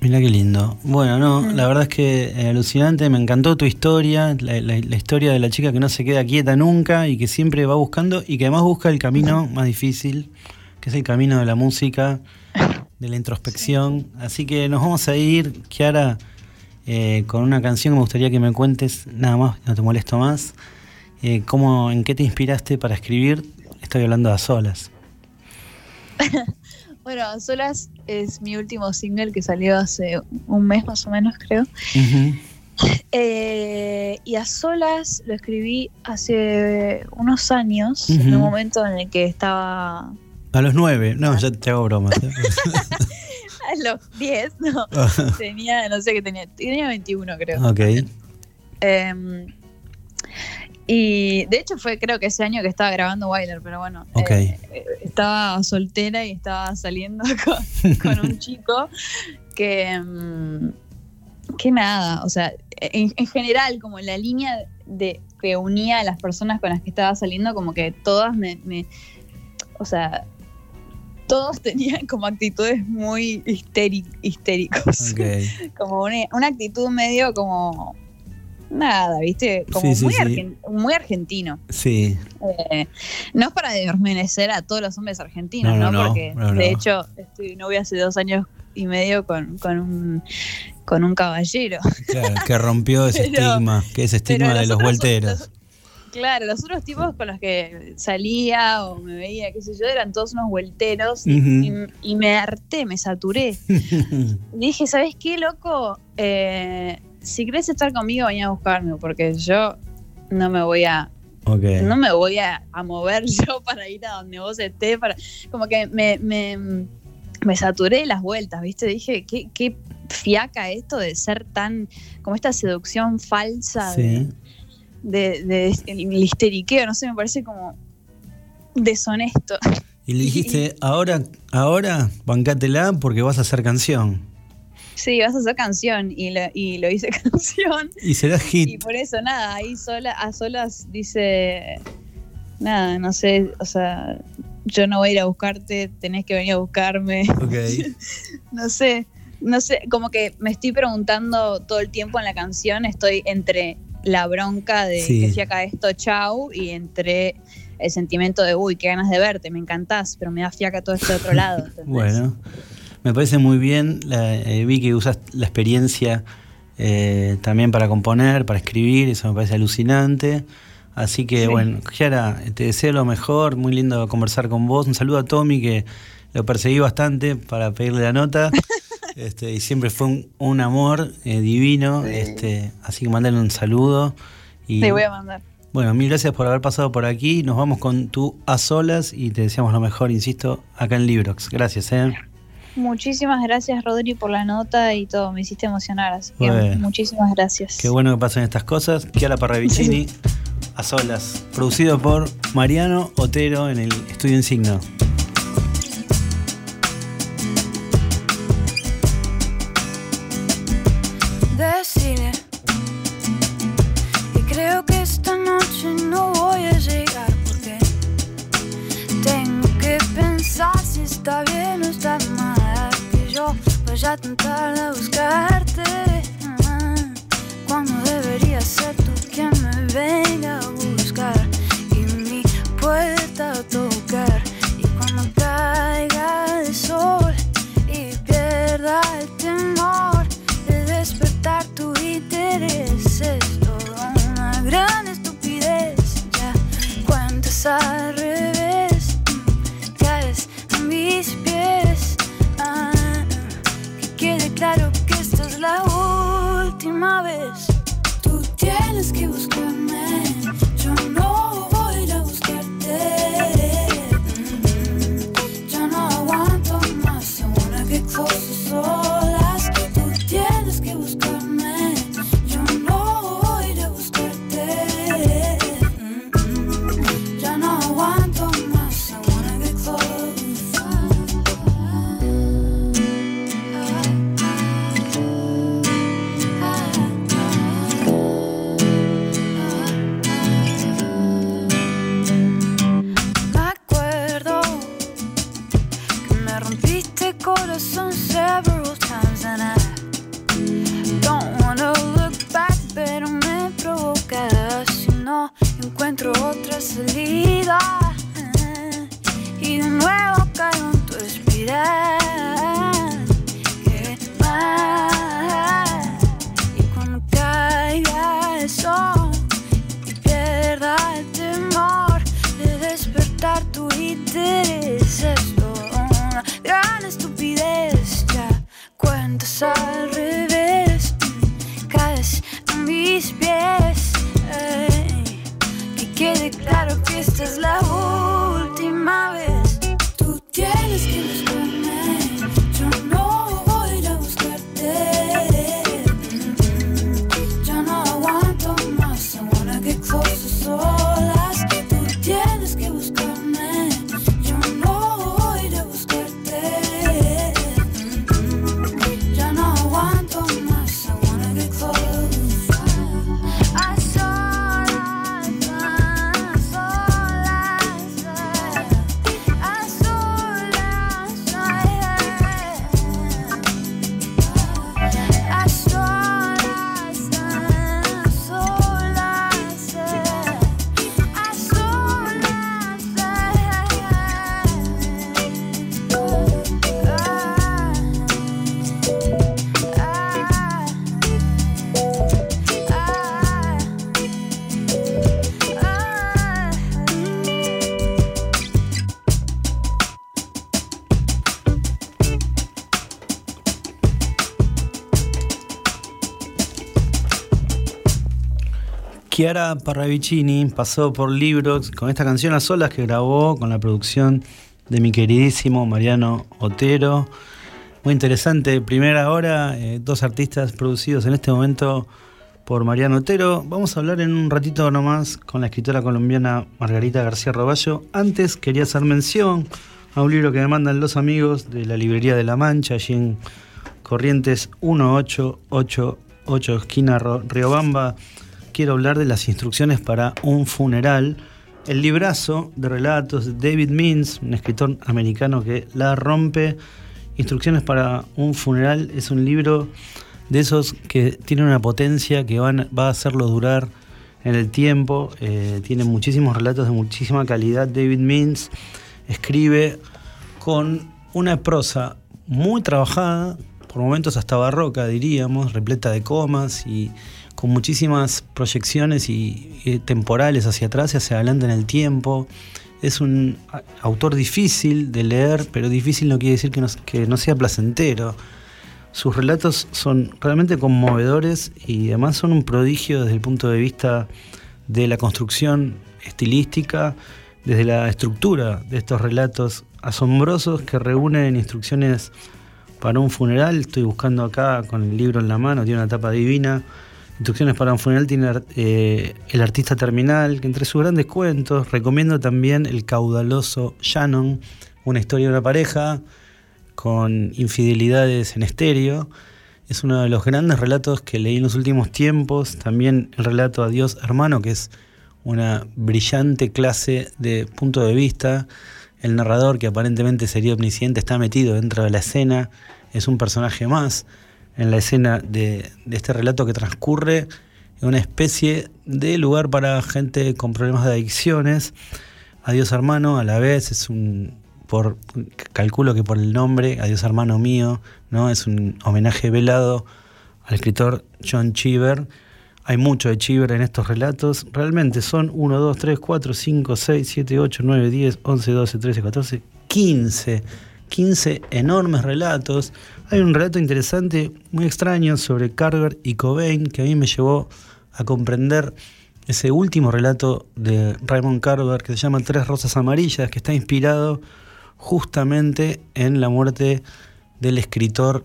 Mira qué lindo. Bueno, no, mm. la verdad es que eh, alucinante, me encantó tu historia, la, historia de la chica que no se queda quieta nunca y que siempre va buscando y que además busca el camino más difícil, que es el camino de la música, de la introspección. Así que nos vamos a ir, Kiara, eh, con una canción que me gustaría que me cuentes, nada más, no te molesto más, eh, cómo, en qué te inspiraste para escribir. Estoy hablando a solas. (laughs) bueno, A Solas es mi último single que salió hace un mes más o menos, creo. (laughs) Eh, y A Solas lo escribí hace unos años, en un momento en el que estaba... A los nueve, no, ya te hago bromas. ¿eh? (laughs) a los diez, no. tenía, no sé qué tenía, tenía 21 creo. Ok. Em, y de hecho fue creo que ese año que estaba grabando Wilder, pero bueno, eh, estaba soltera y estaba saliendo (laughs) con, un chico que, mm, que nada, o sea, en, general como la línea de que unía a las personas con las que estaba saliendo, como que todas me, o sea, todos tenían como actitudes muy histéricos. (laughs) como una actitud medio como nada, ¿viste? Como muy, argentino. Sí. Eh, no es para desmerecer a todos los hombres argentinos, ¿no? Porque de hecho estoy novia hace dos años y medio con, con un con un caballero. Claro, que rompió (laughs) ese estigma, que es estigma de los vuelteros. claro, los otros tipos con los que salía o me veía, qué sé yo, eran todos unos vuelteros y, me harté, me saturé. (laughs) y dije, ¿sabes qué, loco? Eh, si querés estar conmigo, vaya a buscarme, porque yo no me voy a. No me voy a, mover (laughs) yo para ir a donde vos estés. Para, como que me, me, me saturé las vueltas, ¿viste? Dije, ¿qué, qué fiaca esto de ser tan. como esta seducción falsa de, de, de, el histeriqueo, no sé, me parece como deshonesto. Y le dijiste, (laughs) ahora, ahora, bancátela porque vas a hacer canción. Sí, vas a hacer canción y lo, y lo hice (laughs) canción. Y será hit. Y por eso, nada, ahí sola, a solas dice, nada, no sé, o sea, yo no voy a ir a buscarte, tenés que venir a buscarme. Ok. (laughs) no sé, no sé, como que me estoy preguntando todo el tiempo en la canción, estoy entre la bronca de que si acá esto, chau, y entre el sentimiento de, uy, qué ganas de verte, me encantás, pero me da fiaca todo este otro lado. (laughs) bueno. Me parece muy bien, eh, vi que usas la experiencia eh, también para componer, para escribir, eso me parece alucinante. Así que bueno, Kiara, te deseo lo mejor, muy lindo conversar con vos. Un saludo a Tommy que lo perseguí bastante para pedirle la nota. (laughs) Este, y siempre fue un, amor eh, divino. Este, así que mandale un saludo. Y, te voy a mandar. Bueno, mil gracias por haber pasado por aquí. Nos vamos con tú a solas y te deseamos lo mejor, insisto, acá en Librox. Gracias, eh. Muchísimas gracias, Rodri, por la nota y todo. Me hiciste emocionar, así que muchísimas gracias. Qué bueno que pasen estas cosas. Kiara Parravicini, (laughs) a solas. Producido por Mariano Otero en el estudio Insigno. Chiara Parravicini pasó por Librox con esta canción a solas que grabó con la producción de mi queridísimo Mariano Otero. Muy interesante, primera hora, eh, dos artistas producidos en este momento por Mariano Otero. Vamos a hablar en un ratito nomás con la escritora colombiana Margarita García Roballo. Antes quería hacer mención a un libro que me mandan los amigos de la Librería de la Mancha, allí en Corrientes 1888, esquina Riobamba. Quiero hablar de las instrucciones para un funeral. El librazo de relatos de David Means, un escritor americano que la rompe. Instrucciones para un funeral es un libro de esos que tiene una potencia que va a hacerlo durar en el tiempo. Eh, tiene muchísimos relatos de muchísima calidad. David Means escribe con una prosa muy trabajada, por momentos hasta barroca, diríamos, repleta de comas y con muchísimas proyecciones y, temporales hacia atrás y hacia adelante en el tiempo. Es un autor difícil de leer, pero difícil no quiere decir que no sea placentero. Sus relatos son realmente conmovedores y además son un prodigio desde el punto de vista de la construcción estilística, desde la estructura de estos relatos asombrosos que reúnen instrucciones para un funeral. Estoy buscando acá con el libro en la mano, tiene una tapa divina. Instrucciones para un funeral tiene eh, El artista terminal, que entre sus grandes cuentos recomiendo también El caudaloso Shannon, una historia de una pareja con infidelidades en estéreo. Es uno de los grandes relatos que leí en los últimos tiempos. También el relato Adiós hermano, que es una brillante clase de punto de vista. El narrador, que aparentemente sería omnisciente, está metido dentro de la escena, es un personaje más en la escena de, este relato que transcurre en una especie de lugar para gente con problemas de adicciones. Adiós hermano, a la vez es un, por, calculo que por el nombre, Adiós hermano mío, ¿no? es un homenaje velado al escritor John Cheever. Hay mucho de Cheever en estos relatos. Realmente son 1, 2, 3, 4, 5, 6, 7, 8, 9, 10, 11, 12, 13, 14, 15. 15 enormes relatos. Hay un relato interesante, muy extraño, sobre Carver y Cobain, que a mí me llevó a comprender ese último relato de Raymond Carver que se llama Tres Rosas Amarillas, que está inspirado justamente en la muerte del escritor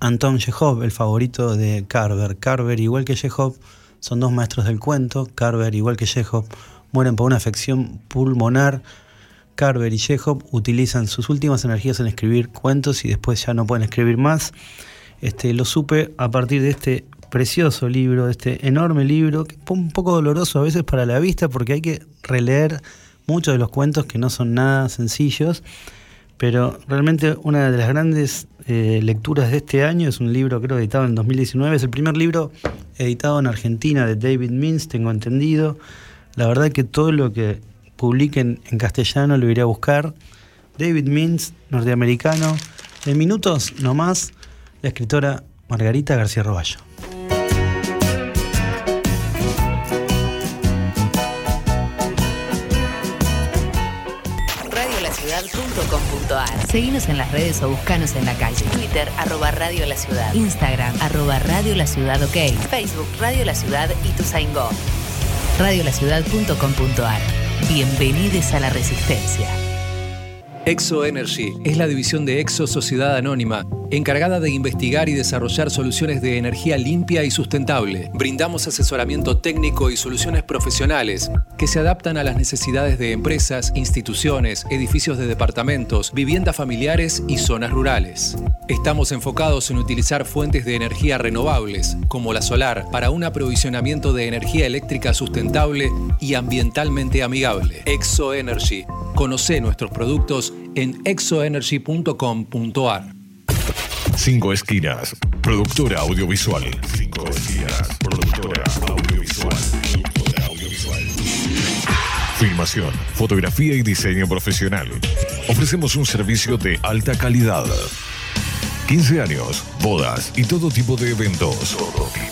Anton Chekhov, el favorito de Carver. Carver, igual que Chekhov, son dos maestros del cuento. Carver, igual que Chekhov, mueren por una afección pulmonar. Carver y Chekhov utilizan sus últimas energías en escribir cuentos y después ya no pueden escribir más. Este, lo supe a partir de este precioso libro, este enorme libro, que un poco doloroso a veces para la vista porque hay que releer muchos de los cuentos que no son nada sencillos, pero realmente una de las grandes eh, lecturas de este año es un libro creo editado en 2019, es el primer libro editado en Argentina de David Mintz, tengo entendido. La verdad que todo lo que publiquen en castellano lo iré a buscar. David Mintz, norteamericano, en minutos nomás, la escritora Margarita García Roballo. Radiolaciudad.com.ar Seguinos en las redes o buscanos en la calle. Twitter, arroba Radio La Ciudad. Instagram, arroba Radio La Ciudad OK. Facebook, Radio La Ciudad y tu. Radiolaciudad.com.ar Bienvenidos a la Resistencia. Exo Energy es la división de Exo Sociedad Anónima, encargada de investigar y desarrollar soluciones de energía limpia y sustentable. Brindamos asesoramiento técnico y soluciones profesionales que se adaptan a las necesidades de empresas, instituciones, edificios de departamentos, viviendas familiares y zonas rurales. Estamos enfocados en utilizar fuentes de energía renovables, como la solar, para un aprovisionamiento de energía eléctrica sustentable y ambientalmente amigable. Exo Energy. Conoce nuestros productos en exoenergy.com.ar. Cinco Esquinas, productora audiovisual. Cinco Esquinas, productora audiovisual. Productora audiovisual. Filmación, fotografía y diseño profesional. Ofrecemos un servicio de alta calidad. 15 años, bodas y todo tipo de eventos. Todo tipo de eventos.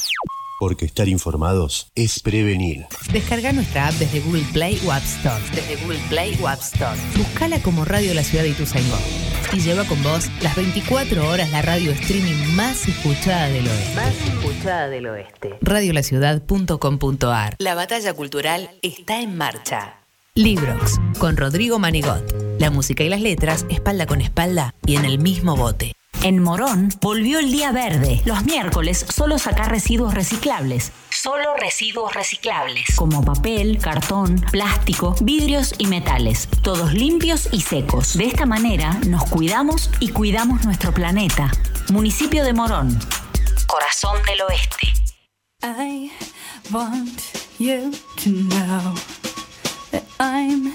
Porque estar informados es prevenir. Descarga nuestra app desde Google Play o App Store. Desde Google Play o App Store. Buscala como Radio La Ciudad y tu Y lleva con vos las 24 horas la radio streaming más escuchada del oeste. Más escuchada del oeste. Radiolaciudad.com.ar La batalla cultural está en marcha. Librox, con Rodrigo Manigot. La música y las letras, espalda con espalda y en el mismo bote. En Morón volvió el día verde. Los miércoles solo sacar residuos reciclables. Solo residuos reciclables. Como papel, cartón, plástico, vidrios y metales. Todos limpios y secos. De esta manera nos cuidamos y cuidamos nuestro planeta. Municipio de Morón. Corazón del Oeste. I want you to know that I'm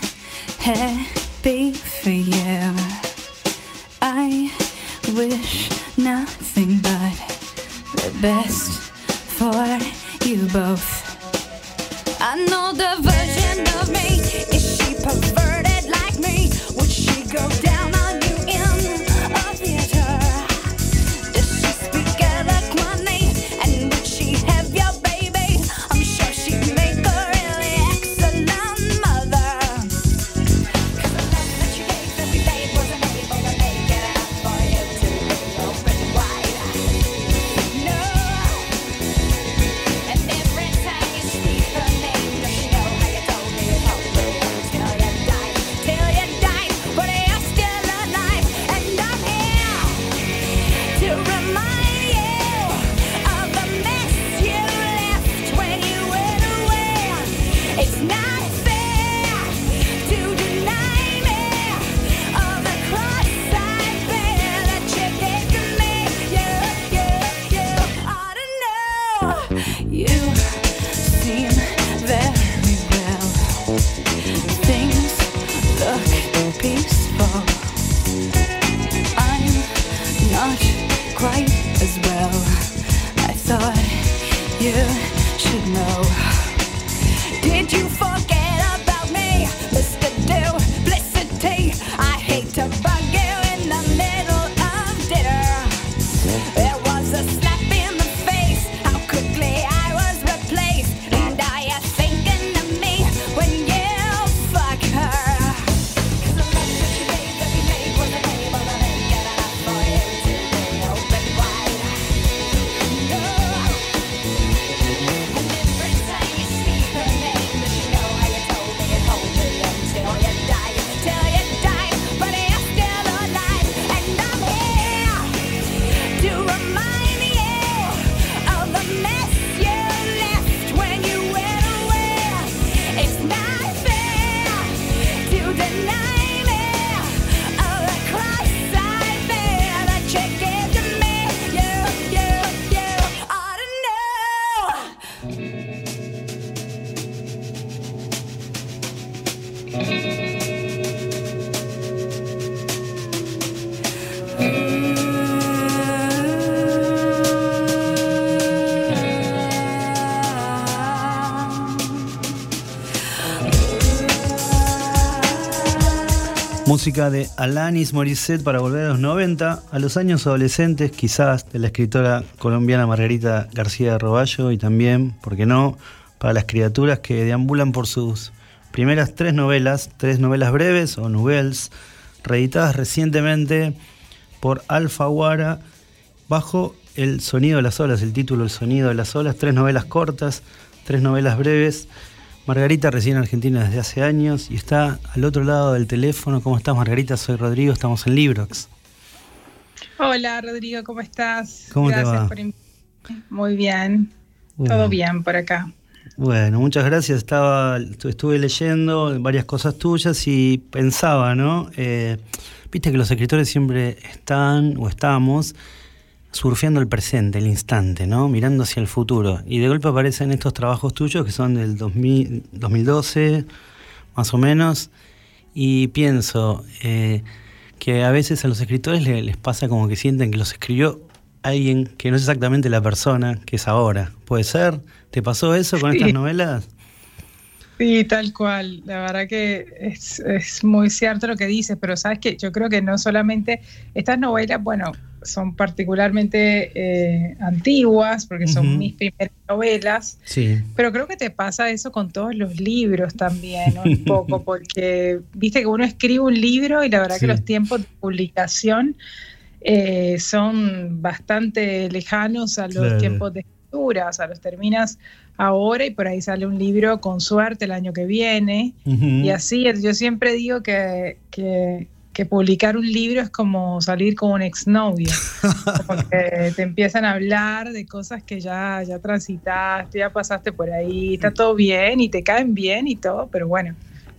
happy for you. I wish nothing but the best for you both. I know the version of me. Is she perverted like me? Would she go down? Música de Alanis Morissette para volver a los 90, a los años adolescentes quizás de la escritora colombiana Margarita García de Roballo y también, ¿por qué no?, para las criaturas que deambulan por sus primeras tres novelas, tres novelas breves o nouvelles, reeditadas recientemente por Alfaguara bajo El sonido de las olas, el título El sonido de las olas, tres novelas cortas, tres novelas breves Margarita recién en Argentina desde hace años y está al otro lado del teléfono. ¿Cómo estás, Margarita? Soy Rodrigo, estamos en Librox. Hola, Rodrigo, ¿cómo estás? ¿Cómo gracias te va? por Muy bien, todo bien por acá. Bueno, muchas gracias. Estaba, estuve leyendo varias cosas tuyas y pensaba, ¿no? Eh, viste que los escritores siempre están o estamos surfeando el presente, el instante, ¿no? Mirando hacia el futuro. Y de golpe aparecen estos trabajos tuyos que son del 2012, más o menos. Y pienso eh, que a veces a los escritores les, pasa como que sienten que los escribió alguien que no es exactamente la persona que es ahora. ¿Puede ser? ¿Te pasó eso con estas novelas? Sí, tal cual. La verdad que es, es, muy cierto lo que dices, pero sabes que yo creo que no solamente estas novelas, bueno, son particularmente eh, antiguas, porque son mis primeras novelas, sí. pero creo que te pasa eso con todos los libros también, un poco, (laughs) porque viste que uno escribe un libro y la verdad que los tiempos de publicación eh, son bastante lejanos a los tiempos de escritura, o sea, los terminas ahora y por ahí sale un libro con suerte el año que viene, y así, yo siempre digo que que publicar un libro es como salir con un exnovio, porque (laughs) te empiezan a hablar de cosas que ya, ya transitaste, ya pasaste por ahí, está todo bien y te caen bien y todo, pero bueno,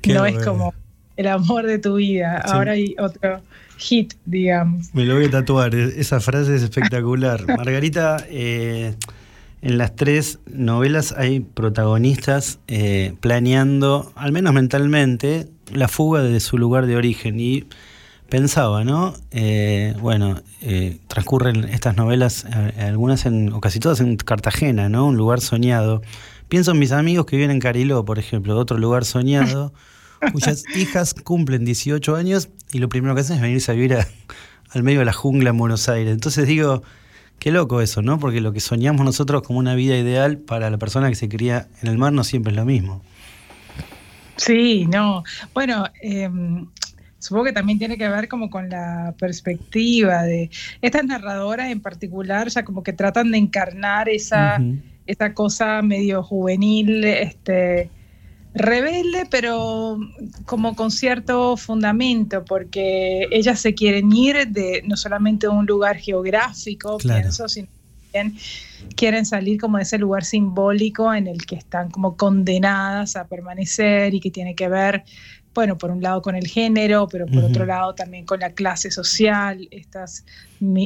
no es como el amor de tu vida. Ahora hay otro hit, digamos. Me lo voy a tatuar, e-, esa frase es espectacular. (laughs) Margarita, eh, en las tres novelas hay protagonistas eh, planeando, al menos mentalmente, la fuga de su lugar de origen. Y pensaba, ¿no? Eh, bueno, transcurren estas novelas, algunas en, o casi todas en Cartagena, ¿no? Un lugar soñado. Pienso en mis amigos que viven en Cariló, por ejemplo, otro lugar soñado. (laughs) cuyas hijas cumplen 18 años y lo primero que hacen es venirse a vivir al medio de la jungla en Buenos Aires. Entonces digo, qué loco eso, ¿no? Porque lo que soñamos nosotros como una vida ideal para la persona que se cría en el mar no siempre es lo mismo. Sí, no. Bueno, em, supongo que también tiene que ver como con la perspectiva de estas narradoras en particular, ya como que tratan de encarnar esa, esa cosa medio juvenil, este, rebelde, pero como con cierto fundamento, porque ellas se quieren ir de no solamente de un lugar geográfico, pienso, sino también quieren salir como de ese lugar simbólico en el que están como condenadas a permanecer y que tiene que ver bueno, por un lado con el género, pero por otro lado también con la clase social. Estas,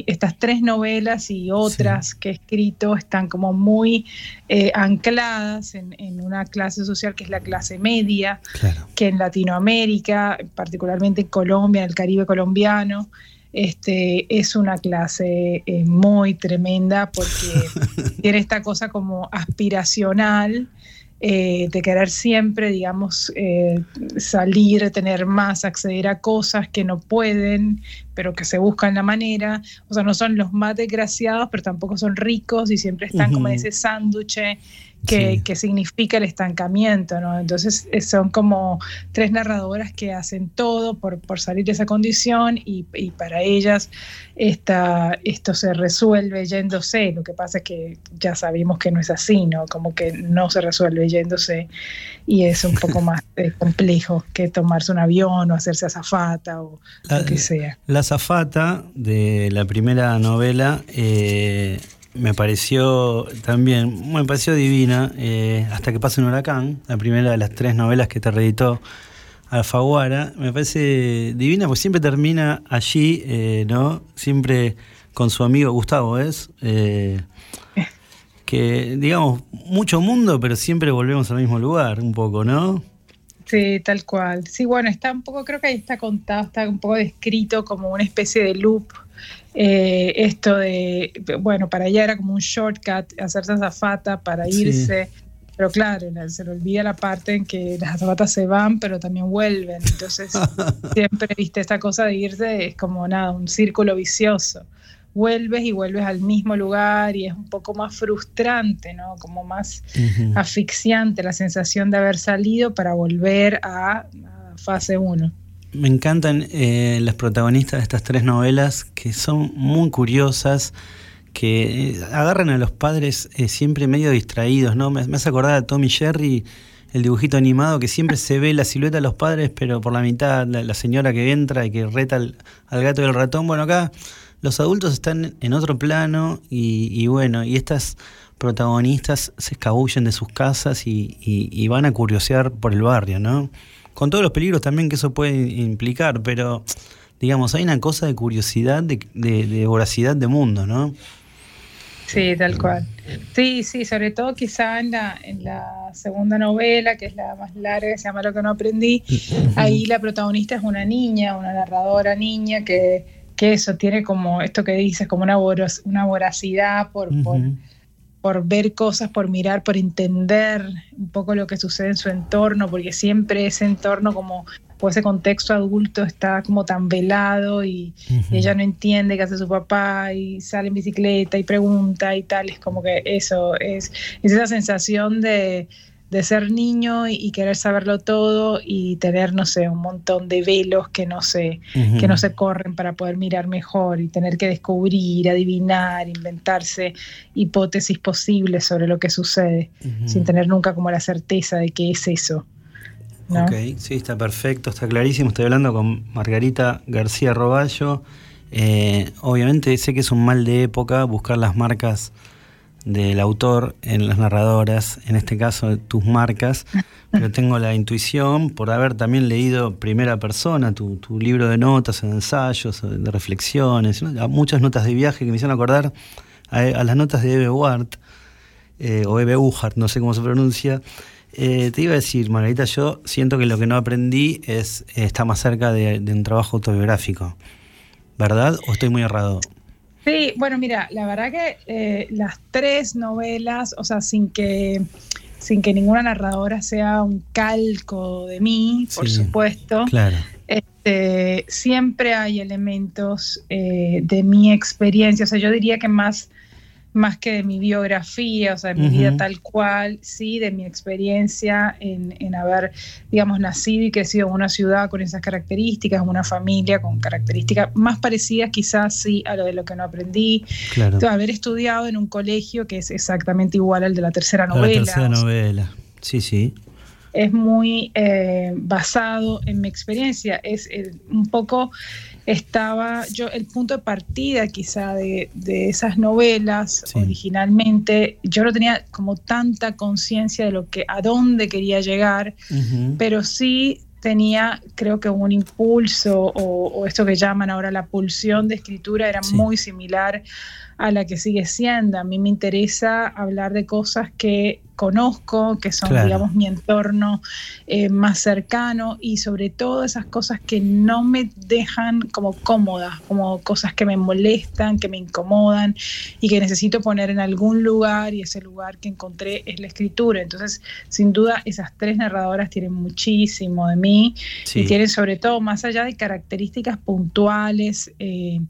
estas tres novelas y otras que he escrito están como muy eh, ancladas en, una clase social que es la clase media, que en Latinoamérica, particularmente en Colombia, en el Caribe colombiano, este, es una clase eh, muy tremenda porque (laughs) tiene esta cosa como aspiracional eh, de querer siempre, digamos, eh, salir, tener más, acceder a cosas que no pueden, pero que se buscan la manera. O sea, no son los más desgraciados, pero tampoco son ricos y siempre están como en ese sándwich que, significa el estancamiento, ¿no? Entonces eh, son como tres narradoras que hacen todo por, por salir de esa condición y, para ellas esta, esto se resuelve yéndose. Lo que pasa es que ya sabemos que no es así, ¿no? Como que no se resuelve yéndose y es un poco (laughs) más eh, complejo que tomarse un avión o hacerse azafata o lo que sea. La azafata de la primera novela... Eh me pareció también, me pareció divina, eh, hasta que pase un huracán, la primera de las tres novelas que te reeditó Alfaguara, me parece divina, porque siempre termina allí, eh, ¿no? Siempre con su amigo Gustavo, ¿es? Eh, que, digamos, mucho mundo, pero siempre volvemos al mismo lugar, un poco, ¿no? Sí, tal cual. Sí, bueno, está un poco, creo que ahí está contado, está un poco descrito como una especie de loop eh, esto de, bueno, para ella era como un shortcut hacerse azafata para irse, pero claro, se le olvida la parte en que las azafatas se van, pero también vuelven, entonces (laughs) siempre, viste, esta cosa de irse es como nada, un círculo vicioso. Vuelves y vuelves al mismo lugar y es un poco más frustrante, ¿no? Como más asfixiante la sensación de haber salido para volver a, a fase 1. Me encantan eh, las protagonistas de estas tres novelas que son muy curiosas, que eh, agarran a los padres eh, siempre medio distraídos, ¿no? Me, me hace acordar a Tommy Jerry, el dibujito animado, que siempre se ve la silueta de los padres, pero por la mitad la, señora que entra y que reta al, gato y al ratón. Bueno, acá los adultos están en otro plano y, bueno, y estas protagonistas se escabullen de sus casas y, y van a curiosear por el barrio, ¿no? Con todos los peligros también que eso puede implicar, pero digamos, hay una cosa de curiosidad, de, de, voracidad de mundo, ¿no? Sí, tal cual. Sí, sí, sobre todo quizá en la, en la segunda novela, que es la más larga, que se llama Lo que no aprendí, ahí la protagonista es una niña, una narradora niña, que, que eso tiene como, esto que dices, como una, una voracidad por, por por ver cosas, por mirar, por entender un poco lo que sucede en su entorno, porque siempre ese entorno como o ese contexto adulto está como tan velado y, ella no entiende qué hace su papá y sale en bicicleta y pregunta y tal, es como que eso es, es esa sensación de, de ser niño y, querer saberlo todo y tener, no sé, un montón de velos que no se, que no se corren para poder mirar mejor y tener que descubrir, adivinar, inventarse hipótesis posibles sobre lo que sucede, sin tener nunca como la certeza de que es eso. Ok, sí, está perfecto, está clarísimo. Estoy hablando con Margarita García Roballo. Eh, obviamente sé que es un mal de época buscar las marcas del autor en las narradoras, en este caso tus marcas, (laughs) pero tengo la intuición por haber también leído primera persona tu, libro de notas, de ensayos, de reflexiones, muchas notas de viaje que me hicieron acordar a, las notas de Eve Ward, eh, o Eve Uhart, no sé cómo se pronuncia. Eh, te iba a decir, Margarita, yo siento que lo que no aprendí es está más cerca de, de un trabajo autobiográfico, ¿verdad? ¿O estoy muy errado? Sí, bueno, mira, la verdad que eh, las tres novelas, o sea, sin que sin que ninguna narradora sea un calco de mí, por supuesto. Claro. Este, siempre hay elementos eh, de mi experiencia. O sea, yo diría que más más que de mi biografía, o sea, de mi vida tal cual, sí, de mi experiencia en, haber, digamos, nacido y crecido en una ciudad con esas características, en una familia con características más parecidas quizás sí a lo de lo que no aprendí. Claro. haber estudiado en un colegio que es exactamente igual al de la tercera novela. La tercera novela, sí, sí. Es muy eh, basado en mi experiencia, es un poco estaba yo el punto de partida quizá de, esas novelas originalmente yo no tenía como tanta conciencia de lo que a dónde quería llegar pero sí tenía creo que un impulso o, esto que llaman ahora la pulsión de escritura era muy similar a la que sigue siendo. A mí me interesa hablar de cosas que conozco, que son, digamos, mi entorno eh, más cercano y sobre todo esas cosas que no me dejan como cómodas, como cosas que me molestan, que me incomodan y que necesito poner en algún lugar y ese lugar que encontré es la escritura. Entonces, sin duda, esas tres narradoras tienen muchísimo de mí y tienen sobre todo, más allá de características puntuales, eh,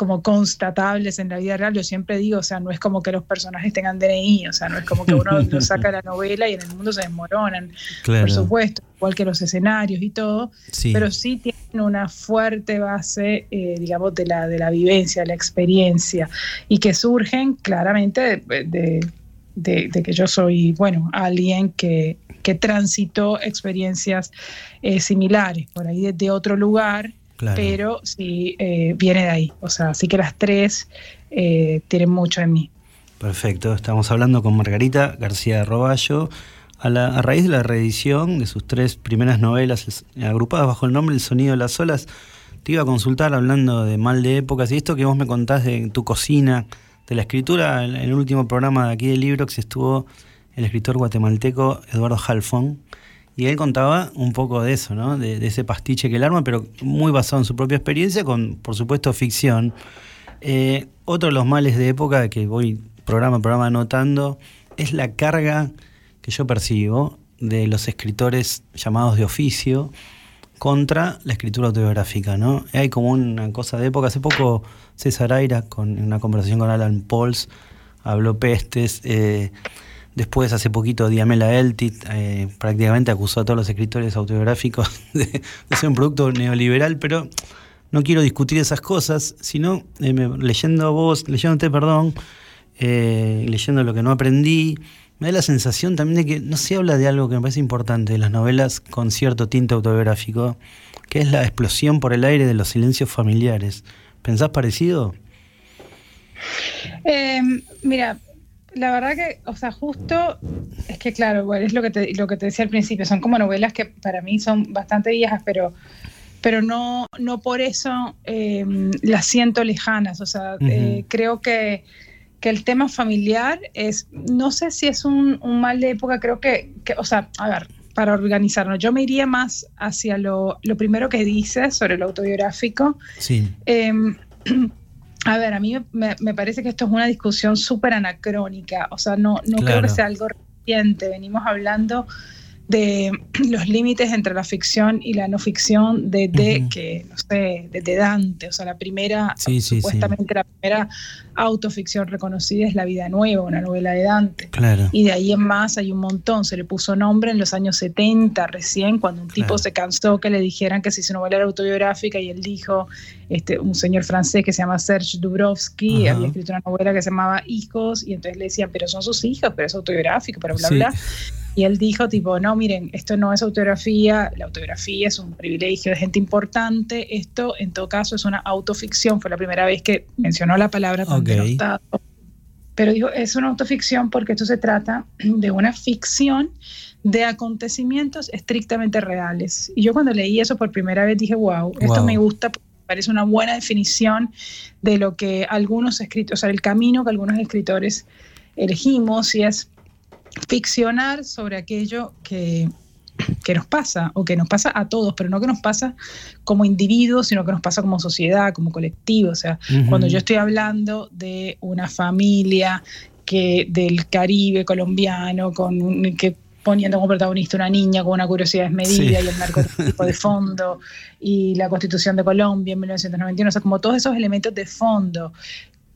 como constatables en la vida real, yo siempre digo, o sea, no es como que los personajes tengan DNI, o sea, no es como que uno lo (laughs) saca la novela y en el mundo se desmoronan, por supuesto, igual que los escenarios y todo, pero sí tienen una fuerte base, eh, digamos, de la, de la vivencia, la experiencia, y que surgen claramente de, que yo soy, bueno, alguien que, que transitó experiencias eh, similares, por ahí de otro lugar, pero sí eh, viene de ahí. O sea, sí que las tres eh, tienen mucho en mí. Perfecto, estamos hablando con Margarita García de Roballo. A, a, raíz de la reedición de sus tres primeras novelas agrupadas bajo el nombre El sonido de las olas, te iba a consultar hablando de mal de épocas y esto que vos me contás de tu cocina, de la escritura, en el último programa de aquí del libro que se estuvo el escritor guatemalteco Eduardo Halfon y él contaba un poco de eso, ¿no? De, ese pastiche que él arma, pero muy basado en su propia experiencia, con, por supuesto, ficción. Eh, otro de los males de época que voy programa a programa anotando es la carga que yo percibo de los escritores llamados de oficio contra la escritura autobiográfica, ¿no? Hay como una cosa de época. Hace poco César Aira, con en una conversación con Alan Pauls, habló pestes. Eh, Después, hace poquito, Diamela Eltit eh, prácticamente acusó a todos los escritores autobiográficos (laughs) de, ser un producto neoliberal, pero no quiero discutir esas cosas, sino eh, leyendo a vos, leyéndote, perdón, eh, leyendo lo que no aprendí, me da la sensación también de que no se habla de algo que me parece importante de las novelas con cierto tinte autobiográfico, que es la explosión por el aire de los silencios familiares. ¿Pensás parecido? mira, la verdad que, o sea, justo es que, claro, es lo que, te, lo que te decía al principio, son como novelas que para mí son bastante viejas, pero, pero no, no por eso eh, las siento lejanas. O sea, eh, creo que, el tema familiar es, no sé si es un, mal de época, creo que, o sea, a ver, para organizarnos, yo me iría más hacia lo, lo primero que dices sobre lo autobiográfico. Sí. Em, (clears throat) a ver, a mí me, parece que esto es una discusión súper anacrónica, o sea, no, no creo que sea algo reciente, venimos hablando de (clears throat) los límites entre la ficción y la no ficción desde que, no sé, desde Dante, o sea, la primera, supuestamente la primera autoficción reconocida es La vida nueva, una novela de Dante. Claro. Y de ahí en más hay un montón, se le puso nombre en los años 70 recién, cuando un tipo se cansó que le dijeran que si su novela era autobiográfica y él dijo, este, un señor francés que se llama Serge Dubrovsky, había escrito una novela que se llamaba Hijos, y entonces le decían, pero son sus hijos, pero es autobiográfico, pero bla, bla. Y él dijo tipo, no, miren, esto no es autobiografía, la autobiografía es un privilegio de gente importante, esto en todo caso es una autoficción, fue la primera vez que mencionó la palabra Pero dijo, es una autoficción porque esto se trata (clears throat) de una ficción de acontecimientos estrictamente reales. Y yo cuando leí eso por primera vez dije, wow, esto me gusta, parece una buena definición de lo que algunos escritores, o sea, el camino que algunos escritores elegimos y es ficcionar sobre aquello que, (clears throat) que nos pasa o que nos pasa a todos, pero no que nos pasa como individuos, sino que nos pasa como sociedad, como colectivo. O sea, cuando yo estoy hablando de una familia que del Caribe colombiano con que poniendo como protagonista una niña con una curiosidad desmedida y el narcotráfico de fondo y la constitución de Colombia en 1991, o sea, como todos esos elementos de fondo,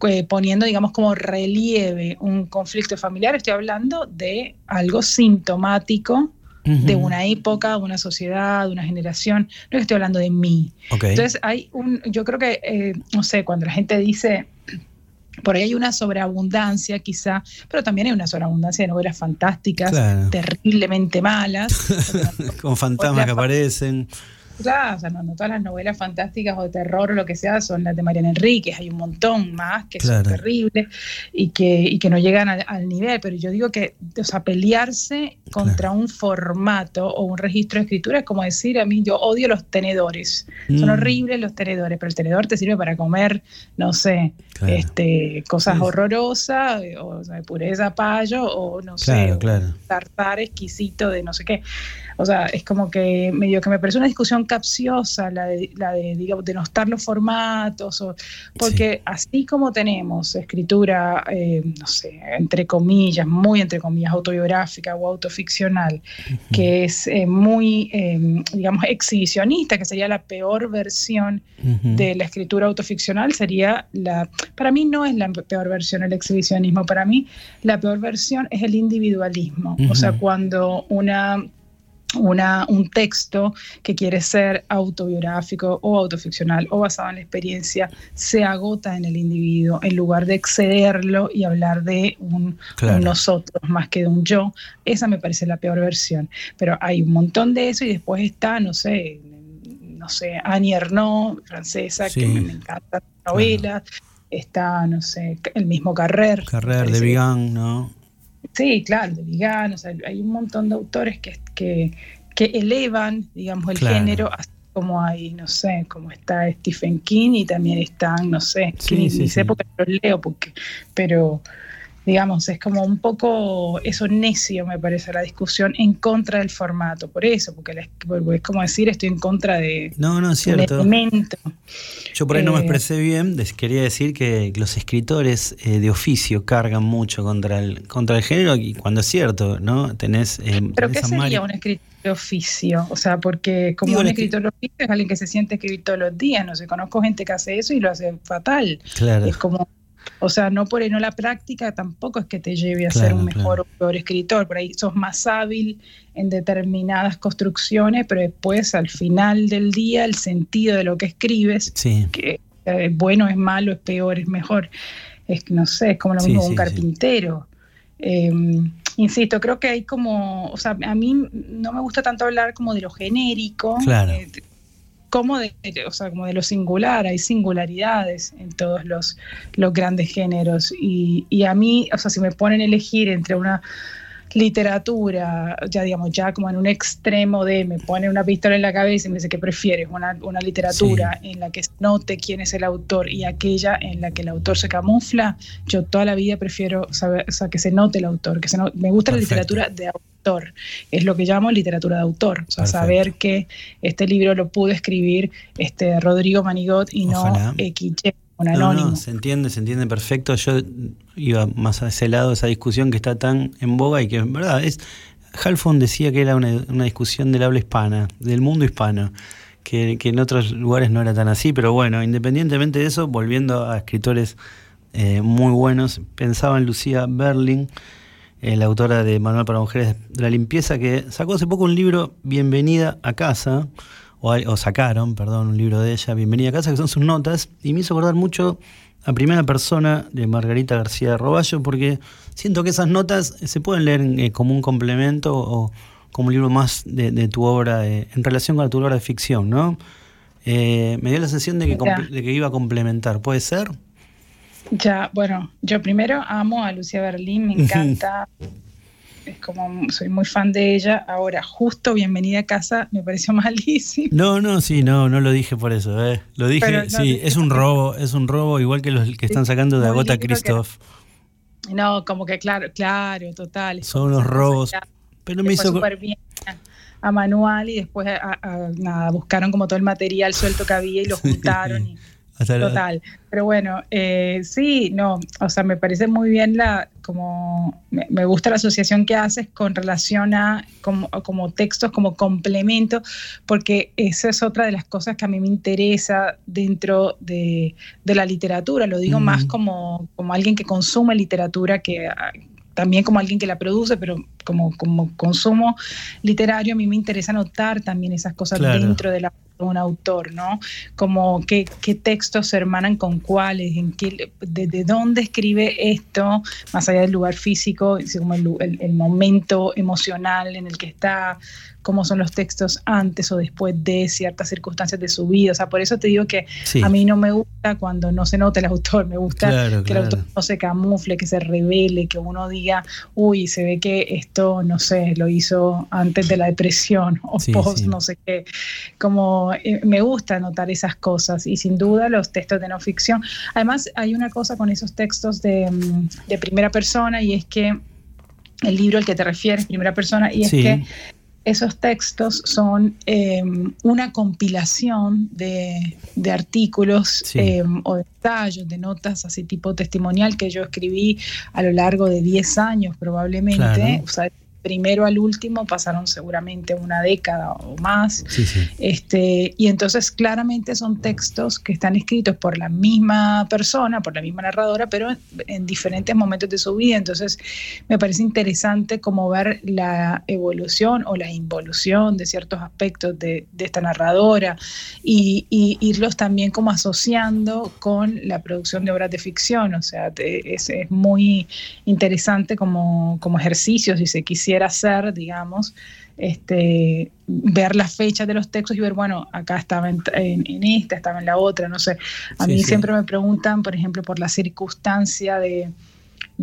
eh, poniendo, digamos, como relieve un conflicto familiar, estoy hablando de algo sintomático de una época, de una sociedad, de una generación, no estoy hablando de mí. Entonces hay un, yo creo que, eh, no sé, cuando la gente dice por ahí hay una sobreabundancia quizá, pero también hay una sobreabundancia de novelas fantásticas, terriblemente malas. (laughs) Con fantasmas que aparecen. Claro, o sea, no, todas las novelas fantásticas o de terror o lo que sea son las de Mariana Enríquez, hay un montón más que son terribles y que, y que no llegan al, nivel, pero yo digo que, o sea, pelearse contra un formato o un registro de escritura es como decir, a mí yo odio los tenedores, son mm. horribles los tenedores, pero el tenedor te sirve para comer, no sé, este, cosas horrorosas, eh, o, sea, puré de zapallo, o no sé, tartar exquisito de no sé qué. O sea, es como que medio que me parece una discusión capciosa la de, la de digamos, denostar los formatos, o, porque así como tenemos escritura, eh, no sé, entre comillas, muy entre comillas, autobiográfica o autoficcional, que es eh, muy, eh, digamos, exhibicionista, que sería la peor versión de la escritura autoficcional, sería la, para mí no es la peor versión el exhibicionismo, para mí la peor versión es el individualismo, o sea, cuando una una, un texto que quiere ser autobiográfico o autoficcional o basado en la experiencia se agota en el individuo en lugar de excederlo y hablar de un, nosotros más que de un yo. Esa me parece la peor versión. Pero hay un montón de eso y después está, no sé, no sé, Annie Ernaux, francesa, que me, encanta la novela. Está, no sé, el mismo Carrer. Carrer de Vigan, ¿no? Sí, claro, de sea, hay un montón de autores que, que, que elevan, digamos, el género, así como hay, no sé, como está Stephen King y también están, no sé, sí, ni, sé porque los leo, porque, pero digamos, es como un poco eso necio, me parece, la discusión en contra del formato, por eso, porque es como decir, estoy en contra de no, no, es cierto. elemento. Yo por ahí no me eh, expresé bien, quería decir que los escritores eh, de oficio cargan mucho contra el, contra el género, y cuando es cierto, ¿no? Tenés... Eh, ¿Pero qué sería un escritor de oficio? O sea, porque como un escritor de oficio es alguien que se siente escribir todos los días, no sé, conozco gente que hace eso y lo hace fatal. Claro. Es como o sea, no por no la práctica tampoco es que te lleve a ser un mejor o peor escritor. Por ahí sos más hábil en determinadas construcciones, pero después al final del día el sentido de lo que escribes, que es bueno, es malo, es peor, es mejor, es no sé, es como lo mismo un carpintero. Em, insisto, creo que hay como, o sea, a mí no me gusta tanto hablar como de lo genérico. Claro. Eh, como de, o sea, como de lo singular, hay singularidades en todos los, los grandes géneros. Y, y, a mí, o sea, si me ponen a elegir entre una literatura, ya digamos, ya como en un extremo de me pone una pistola en la cabeza y me dice que prefieres una, una literatura en la que note quién es el autor y aquella en la que el autor se camufla, yo toda la vida prefiero saber, o sea, que se note el autor, que se me gusta la literatura de autor, es lo que llamo literatura de autor, o sea, saber que este libro lo pudo escribir este Rodrigo Manigot y no XY no, se entiende, se entiende perfecto. Yo iba más a ese lado, esa discusión que está tan en boga y que en verdad es. Halfon decía que era una, discusión del habla hispana, del mundo hispano, que, en otros lugares no era tan así, pero bueno, independientemente de eso, volviendo a escritores eh, muy buenos, pensaba en Lucía Berling, eh, la autora de Manual para Mujeres de la Limpieza, que sacó hace poco un libro, Bienvenida a casa, o, sacaron, perdón, un libro de ella, Bienvenida a casa, que son sus notas, y me hizo acordar mucho a primera persona de Margarita García Roballo, porque siento que esas notas se pueden leer eh, como un complemento o como un libro más de, tu obra en relación con tu obra de ficción, ¿no? Eh, me dio la sensación de que, de que iba a complementar, ¿puede ser? Ya, bueno, yo primero amo a Lucía Berlín, me (laughs) encanta. Es como soy muy fan de ella. Ahora, justo Bienvenida a casa me pareció (laughs) malísimo. No, no, sí, no, no lo dije por eso. ¿eh? Lo dije, sí, es un robo, es un robo igual que los que están sacando de Agota Christoph. no, como que claro, claro, total. Son unos robos. pero me hizo a manual y después nada, buscaron como todo el material suelto que había y lo (laughs) juntaron. y, Total. Pero bueno, eh, sí, no, o sea, me parece muy bien la, como, me, gusta la asociación que haces con relación a como, como, textos, como complemento, porque esa es otra de las cosas que a mí me interesa dentro de, la literatura. Lo digo más como, como alguien que consume literatura que también como alguien que la produce, pero como, como consumo literario, a mí me interesa notar también esas cosas dentro de la un autor, ¿no? Como qué, qué textos se hermanan con cuáles, en qué, de, dónde escribe esto, más allá del lugar físico, como el, el, momento emocional en el que está, cómo son los textos antes o después de ciertas circunstancias de su vida. O sea, por eso te digo que a mí no me gusta cuando no se nota el autor, me gusta que el autor no se camufle, que se revele, que uno diga, uy, se ve que esto, no sé, lo hizo antes de la depresión o post, no sé qué. Como eh, me gusta notar esas cosas y sin duda los textos de no ficción. Además, hay una cosa con esos textos de, mm, de primera persona y es que el libro al que te refieres, primera persona, y es que esos textos son em, una compilación de, artículos em, o de ensayos, de notas así tipo testimonial que yo escribí a lo largo de 10 años probablemente primero al último pasaron seguramente una década o más. Este, y entonces claramente son textos que están escritos por la misma persona, por la misma narradora, pero en, diferentes momentos de su vida. Entonces me parece interesante como ver la evolución o la involución de ciertos aspectos de, esta narradora y, irlos también como asociando con la producción de obras de ficción. O sea, es, es muy interesante como, como ejercicio, si se quisiera hacer, digamos, este, ver las fechas de los textos y ver, bueno, acá estaba en, esta, estaba en la otra, no sé. A mí siempre me preguntan, por ejemplo, por la circunstancia de,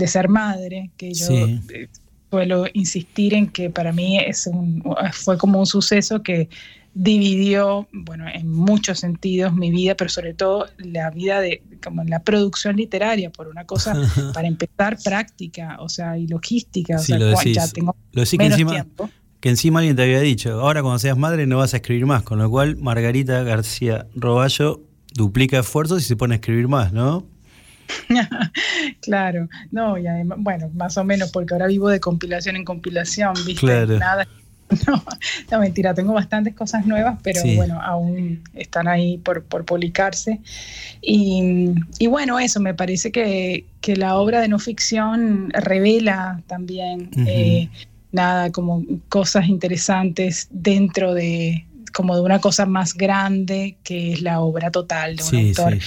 ser madre, que yo eh, suelo insistir en que para mí es un, fue como un suceso que dividió, bueno, en muchos sentidos mi vida, pero sobre todo la vida de como la producción literaria, por una cosa, (laughs) para empezar, práctica, o sea, y logística, o sea, ya tengo lo que encima, tiempo. Que encima alguien te había dicho, ahora cuando seas madre no vas a escribir más, con lo cual Margarita García Roballo duplica esfuerzos y se pone a escribir más, ¿no? (laughs) claro, no, y además, bueno, más o menos, porque ahora vivo de compilación en compilación, ¿viste? Claro. Nada (laughs) No, mentira, tengo bastantes cosas nuevas, pero bueno, aún están ahí por, publicarse. Y, bueno, eso, me parece que, la obra de no ficción revela también, eh, nada, como cosas interesantes dentro de como de una cosa más grande que es la obra total de un autor.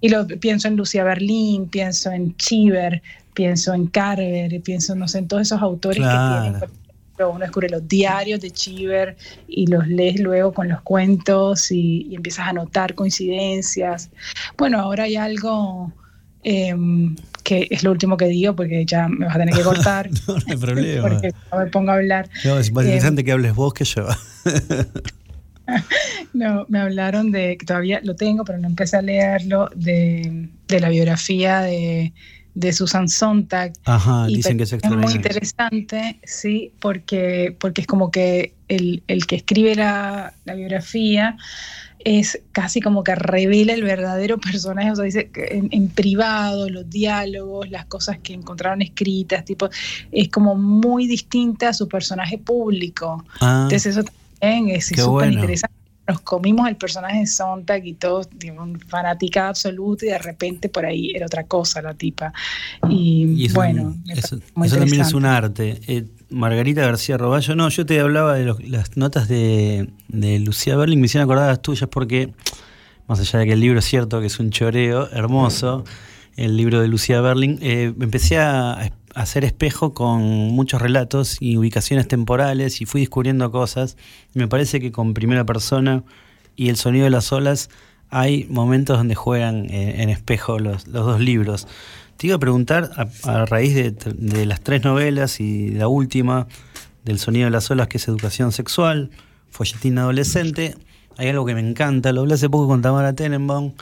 y lo pienso en Lucía Berlín, pienso en Chiver, pienso en Carver, pienso, no sé, en todos esos autores que tienen uno descubre los diarios de Chiver y los lees luego con los cuentos y, empiezas a notar coincidencias. Bueno, ahora hay algo em, que es lo último que digo porque ya me vas a tener que cortar. (laughs) no, hay problema. (laughs) Porque no me pongo a hablar. No, es más interesante em, que hables vos que yo. (laughs) no, me hablaron de, que todavía lo tengo, pero no empecé a leerlo, de, de la biografía de de Susan Sontag. Ajá, dicen que es, es muy interesante, sí, porque, porque es como que el, que escribe la, biografía es casi como que revela el verdadero personaje, o sea, dice en, en, privado, los diálogos, las cosas que encontraron escritas, tipo, es como muy distinta a su personaje público. Ah. Entonces eso también es súper interesante nos comimos el personaje de Sontag y todos, un fanática absoluta y de repente por ahí era otra cosa la tipa. Y, bueno, eso, también es un arte. Eh, Margarita García Roballo, no, yo te hablaba de las notas de, Lucía Berling, me hicieron acordar las tuyas porque, más allá de que el libro es cierto que es un choreo hermoso, el libro de Lucía Berling, eh, empecé a, hacer espejo con muchos relatos y ubicaciones temporales y fui descubriendo cosas. Me parece que con primera persona y el sonido de las olas hay momentos donde juegan eh, en espejo los, dos libros. Te iba a preguntar, a, raíz de, las tres novelas y la última, del sonido de las olas, que es educación sexual, folletín adolescente, hay algo que me encanta, lo hablé hace poco con Tamara Tenenbaum,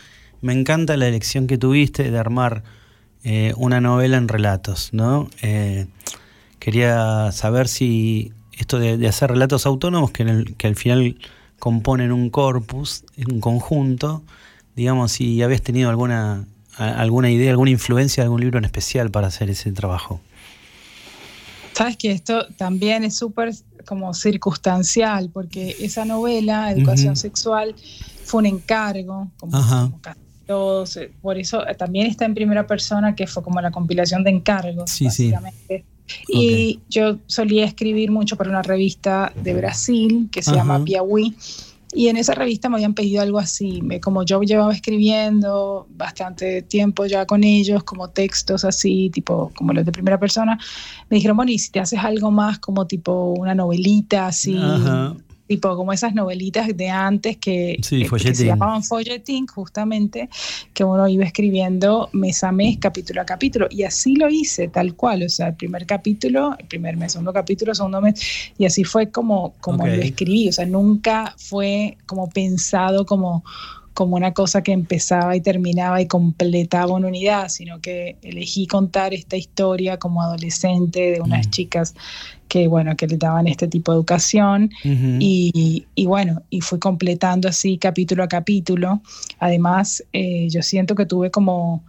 me encanta la elección que tuviste de armar eh, una novela en relatos, ¿no? Eh, quería saber si esto de, hacer relatos autónomos que, que al final componen un corpus, un conjunto, digamos, si habías tenido alguna, alguna idea, alguna influencia de algún libro en especial para hacer ese trabajo. Sabes que esto también es súper como circunstancial, porque esa novela, Educación Sexual, fue un encargo, como, como todos, por eso eh, también está en primera persona, que fue como la compilación de encargos, sí, básicamente. Y yo solía escribir mucho para una revista de Brasil que se llama Piauí. Y en esa revista me habían pedido algo así, me, como yo llevaba escribiendo bastante tiempo ya con ellos, como textos así, tipo como los de primera persona, me dijeron, bueno, y si te haces algo más como tipo una novelita así, tipo como esas novelitas de antes que, se llamaban folletín, justamente, que uno iba escribiendo mes a mes, capítulo a capítulo. Y así lo hice, tal cual. O sea, el primer capítulo, el primer mes, segundo capítulo, segundo mes. Y así fue como, como lo escribí. O sea, nunca fue como pensado como como una cosa que empezaba y terminaba y completaba una unidad, sino que elegí contar esta historia como adolescente de unas mm. chicas que, bueno, que le daban este tipo de educación y, bueno, y fui completando así capítulo a capítulo. Además, eh, yo siento que tuve como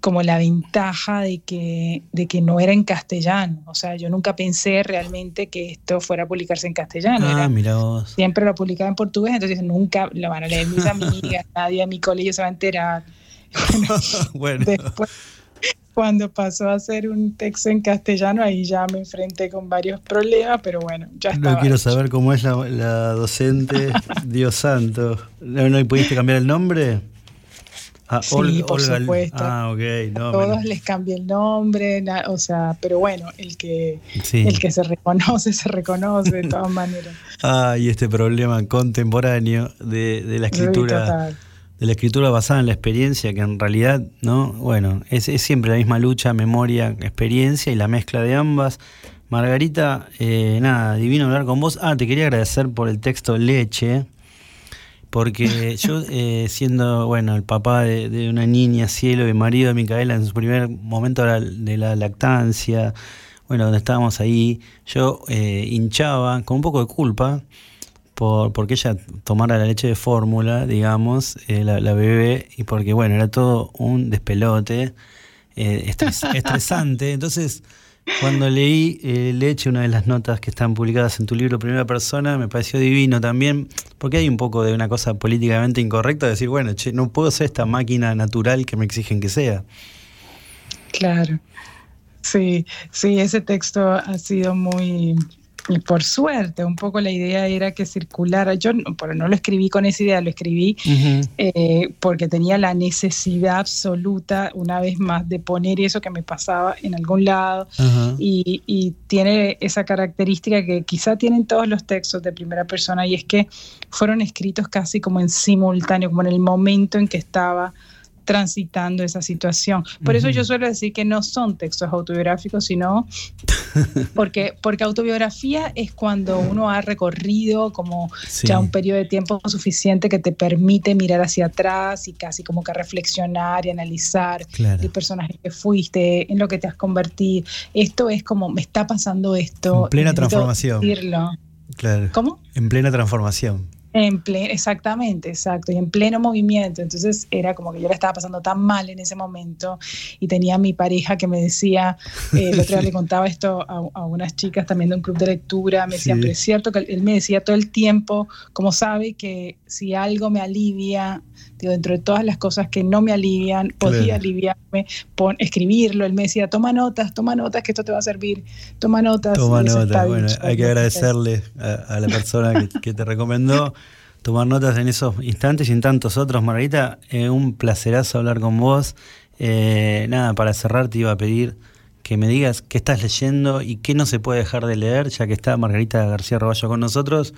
como la ventaja de que, de que no era en castellano. O sea, yo nunca pensé realmente que esto fuera a publicarse en castellano. Ah, mira vos. Siempre lo publicaba en portugués, entonces nunca lo van a leer mis (laughs) amigas, nadie en mi colegio se va a enterar. (laughs) Bueno, Después, cuando pasó a ser un texto en castellano, ahí ya me enfrenté con varios problemas, pero bueno, ya está. No quiero saber cómo es la, docente, (laughs) Dios santo. ¿No, ¿No pudiste cambiar el nombre? Ah, sí, por supuesto. Ah, ok. Todos les cambié el nombre, o sea, pero bueno, el que, el que se reconoce, (laughs) se reconoce de todas maneras. Ah, y este problema contemporáneo de, la escritura. de la escritura basada en la experiencia, que en realidad, ¿no? Bueno, es, siempre la misma lucha, memoria, experiencia y la mezcla de ambas. Margarita, eh, nada, divino hablar con vos. Ah, te quería agradecer por el texto Leche, porque yo, (laughs) eh, siendo, bueno, el papá de, una niña, cielo, y marido de Micaela en su primer momento de la lactancia, bueno, donde estábamos ahí, yo eh, hinchaba con un poco de culpa por porque ella tomara la leche de fórmula, digamos, eh, la, bebé, y porque, bueno, era todo un despelote, (laughs) estresante. Entonces cuando leí eh, Leche, una de las notas que están publicadas en tu libro Primera Persona, me pareció divino también, porque hay un poco de una cosa políticamente incorrecta, de decir, bueno, che, no puedo ser esta máquina natural que me exigen que sea. Claro. Sí, sí, ese texto ha sido muy, y por suerte, un poco la idea era que circulara. Yo pero no lo escribí con esa idea, lo escribí eh, porque tenía la necesidad absoluta, una vez más, de poner eso que me pasaba en algún lado. y, y, tiene esa característica que quizá tienen todos los textos de primera persona, y es que fueron escritos casi como en simultáneo, como en el momento en que estaba transitando esa situación. Por eso yo suelo decir que no son textos autobiográficos, sino (laughs) porque, porque autobiografía es cuando uno ha recorrido como ya un periodo de tiempo suficiente que te permite mirar hacia atrás y casi como que reflexionar y analizar el personaje que fuiste, en lo que te has convertido. Esto es como, me está pasando esto. En plena transformación. Claro. ¿Cómo? En plena transformación. En exactamente, exacto, y en pleno movimiento. Entonces era como que yo la estaba pasando tan mal en ese momento y tenía a mi pareja que me decía, eh, el otro día (laughs) le contaba esto a, unas chicas también de un club de lectura, me decían, pero es cierto que él me decía todo el tiempo, como sabe que si algo me alivia, digo, dentro de todas las cosas que no me alivian, podía aliviarme, pon, escribirlo, él me decía, toma notas, toma notas, que esto te va a servir, toma notas. Toma notas, bueno, hay que agradecerle a, la persona que te recomendó tomar notas en esos instantes y en tantos otros. Margarita, eh, un placerazo hablar con vos. Eh, nada, para cerrar te iba a pedir que me digas qué estás leyendo y qué no se puede dejar de leer, ya que está Margarita García Roballo con nosotros.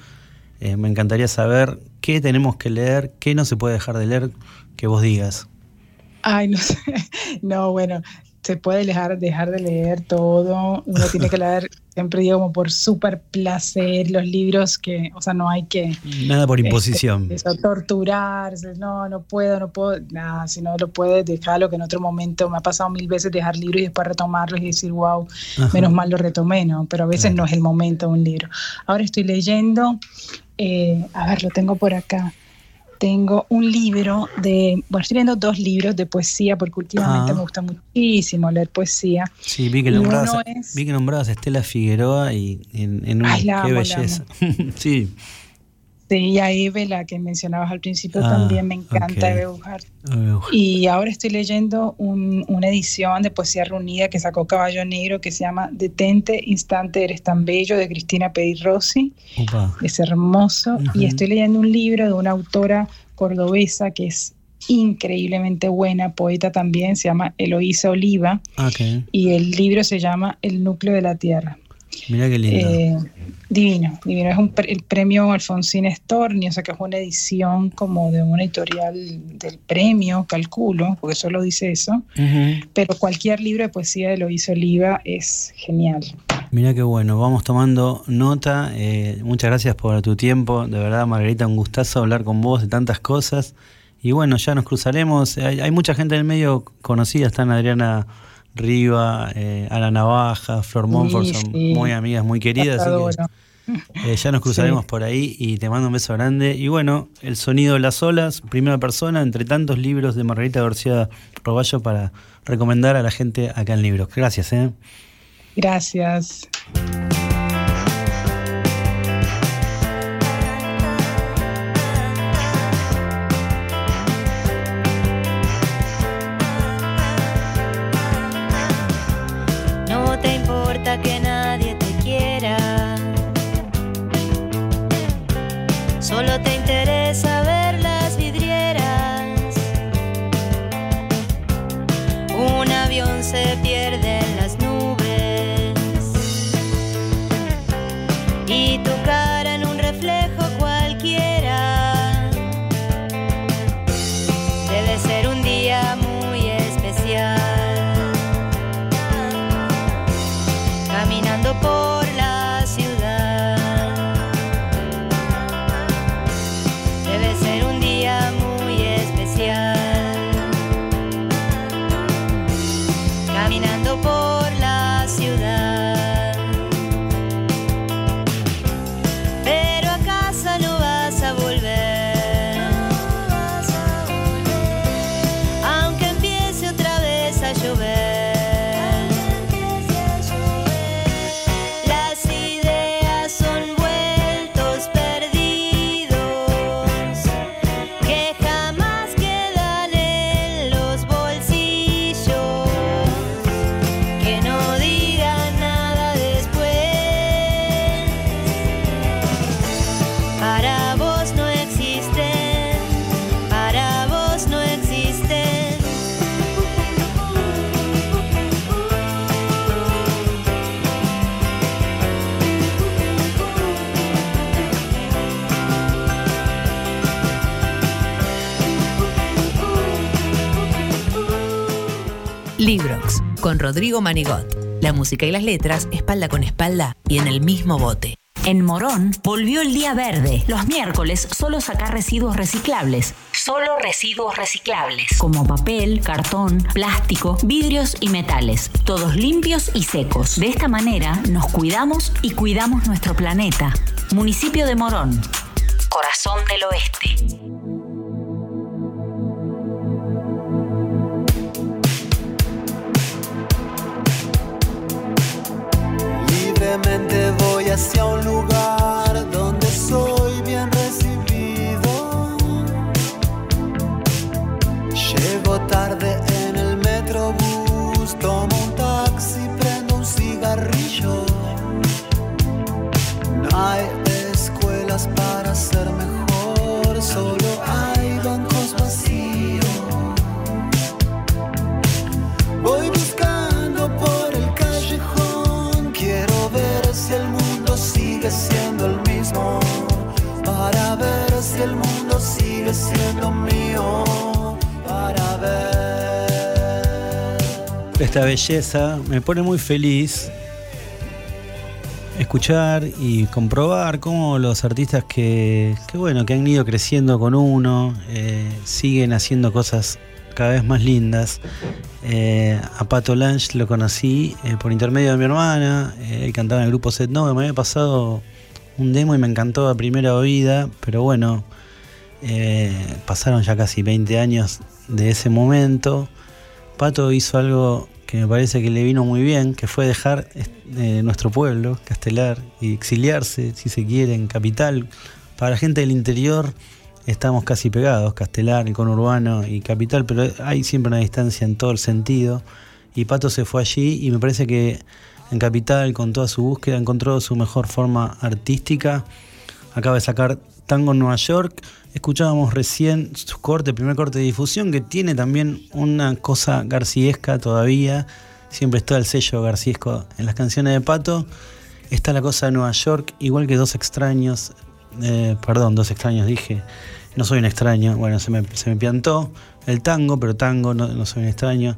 Eh, me encantaría saber qué tenemos que leer, qué no se puede dejar de leer, que vos digas. Ay, no sé. (laughs) No, bueno, se puede dejar, dejar de leer todo, uno tiene que (laughs) leer, siempre digo, como por súper placer, los libros que, o sea, no hay que... Nada por imposición. Eso, torturarse, no, no puedo, no puedo, nada, si no lo puedes, dejarlo, que en otro momento me ha pasado mil veces dejar libros y después retomarlos y decir, wow, menos mal lo retomé, ¿no? Pero a veces no es el momento de un libro. Ahora estoy leyendo, eh, a ver, lo tengo por acá tengo un libro de, bueno, estoy leyendo dos libros de poesía porque últimamente me gusta muchísimo leer poesía. Sí, vi que, nombrabas, vi que nombrabas a Estela Figueroa y en, en un, qué belleza. (laughs) sí. Sí, y a Eve, la que mencionabas al principio, ah, también me encanta Eve Y ahora estoy leyendo una edición de poesía reunida que sacó Caballo Negro que se llama Detente, Instante, Eres tan Bello, de Cristina Pedirossi. Es hermoso. Y estoy leyendo un libro de una autora cordobesa que es increíblemente buena, poeta también, se llama Eloísa Oliva. Y el libro se llama El núcleo de la tierra. Mira qué lindo. Eh, divino, divino. Es un, el premio Alfonsín Storni, o sea que es una edición como de una editorial del premio, calculo, porque solo dice eso. Pero cualquier libro de poesía de Loísa Oliva es genial. Mira qué bueno, vamos tomando nota. Eh, muchas gracias por tu tiempo. De verdad, Margarita, un gustazo hablar con vos de tantas cosas. Y bueno, ya nos cruzaremos. Hay, hay mucha gente en el medio conocida, están Adriana Riva, eh, Ana Navaja, Flor Monfort, son muy amigas, muy queridas. Eh, ya nos cruzaremos por ahí y te mando un beso grande. Y bueno, el sonido de las olas, primera persona, entre tantos libros de Margarita García Roballo para recomendar a la gente acá en Libros. Gracias. ¿eh? Gracias. Con Rodrigo Manigot. La música y las letras, espalda con espalda y en el mismo bote. En Morón volvió el día verde. Los miércoles solo sacar residuos reciclables. Solo residuos reciclables. Como papel, cartón, plástico, vidrios y metales. Todos limpios y secos. De esta manera nos cuidamos y cuidamos nuestro planeta. Municipio de Morón. Corazón del Oeste. Voy hacia un lugar Esta belleza me pone muy feliz escuchar y comprobar cómo los artistas que, bueno, que han ido creciendo con uno, eh, siguen haciendo cosas cada vez más lindas. Eh, a Pato Lange lo conocí eh, por intermedio de mi hermana, él cantaba en el grupo Set No, me había pasado un demo y me encantó a primera oída, pero bueno, pasaron ya casi 20 años de ese momento. Pato hizo algo que me parece que le vino muy bien, que fue dejar eh, nuestro pueblo, Castelar, y exiliarse, si se quiere, en capital. Para la gente del interior estamos casi pegados, Castelar, el conurbano y capital, pero hay siempre una distancia en todo el sentido. Y Pato se fue allí y me parece que en capital, con toda su búsqueda, encontró su mejor forma artística. Acaba de sacar Tango Nueva York Escuchábamos recién su corte, primer corte de difusión, que tiene también una cosa garciesca todavía. Siempre está el sello garciesco en las canciones de Pato. Está la cosa de Nueva York, igual que Dos Extraños. Eh, perdón, Dos Extraños dije. No soy un extraño. Bueno, se me, se me piantó. El tango, pero tango, no, soy un extraño.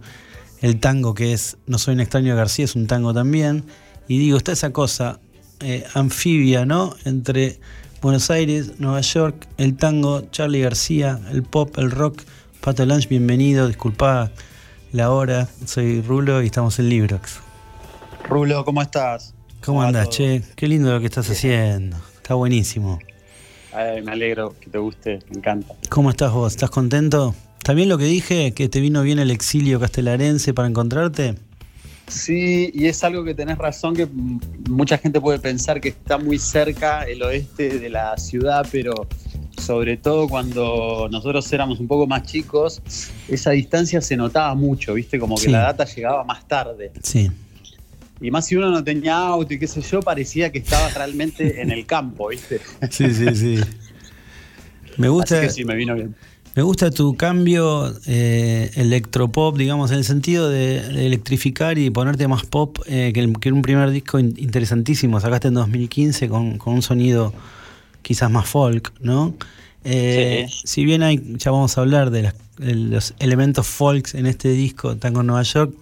El tango que es No soy un extraño de García es un tango también. Y digo, está esa cosa eh, anfibia, ¿no? Entre Buenos Aires, Nueva York, el tango, Charlie García, el pop, el rock. Pato Lange, bienvenido, disculpa la hora, soy Rulo y estamos en Librox. Rulo, ¿cómo estás? ¿Cómo, andas, che? Qué lindo lo que estás haciendo, está buenísimo. me alegro que te guste, me encanta. ¿Cómo estás vos? ¿Estás contento? ¿Está bien lo que dije? ¿Que te vino bien el exilio castelarense para encontrarte? Sí, y es algo que tenés razón, que mucha gente puede pensar que está muy cerca el oeste de la ciudad, pero sobre todo cuando nosotros éramos un poco más chicos, esa distancia se notaba mucho, ¿viste? Como que la data llegaba más tarde. Sí. Y más si uno no tenía auto y qué sé yo, parecía que estaba realmente en el campo, ¿viste? Sí, sí, sí. Me (laughs) gusta. que sí, me vino bien. Me gusta tu cambio eh, electropop, digamos, en el sentido de, electrificar y ponerte más pop eh, que, en un primer disco interesantísimo. Sacaste en 2015 con, un sonido quizás más folk, ¿no? Eh, si bien hay, ya vamos a hablar de, los elementos folks en este disco, Tango Nueva York,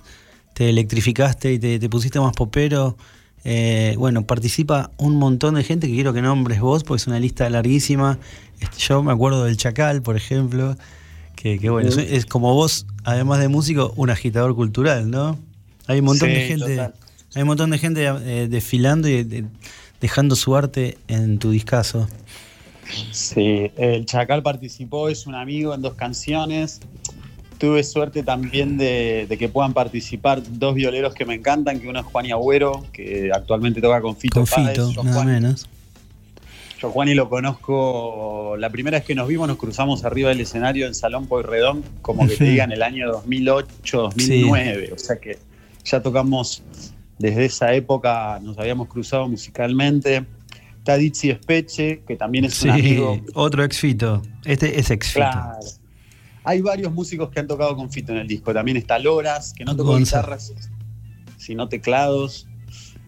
te electrificaste y te, te pusiste más popero. Eh, bueno, participa un montón de gente que quiero que nombres vos, porque es una lista larguísima. Este, yo me acuerdo del Chacal, por ejemplo, que, bueno, es, como vos, además de músico, un agitador cultural, ¿no? Hay un montón de gente, hay un montón de gente eh, desfilando y dejando su arte en tu discazo. Sí, el Chacal participó, es un amigo en dos canciones. Tuve suerte también de, que puedan participar dos violeros que me encantan, que uno es Juan Agüero, que actualmente toca con Fito Con Fito, nada menos. Yo Juan y lo conozco, la primera vez que nos vimos nos cruzamos arriba del escenario en Salón Poirredón, como que te digan el año 2008, 2009, o sea que ya tocamos desde esa época, nos habíamos cruzado musicalmente. Está Dizzy Espeche, que también es un amigo. Otro ex Fito, este es ex Fito. Claro. Hay varios músicos que han tocado con Fito en el disco. También está Loras, que no tocó guitarras, sino teclados.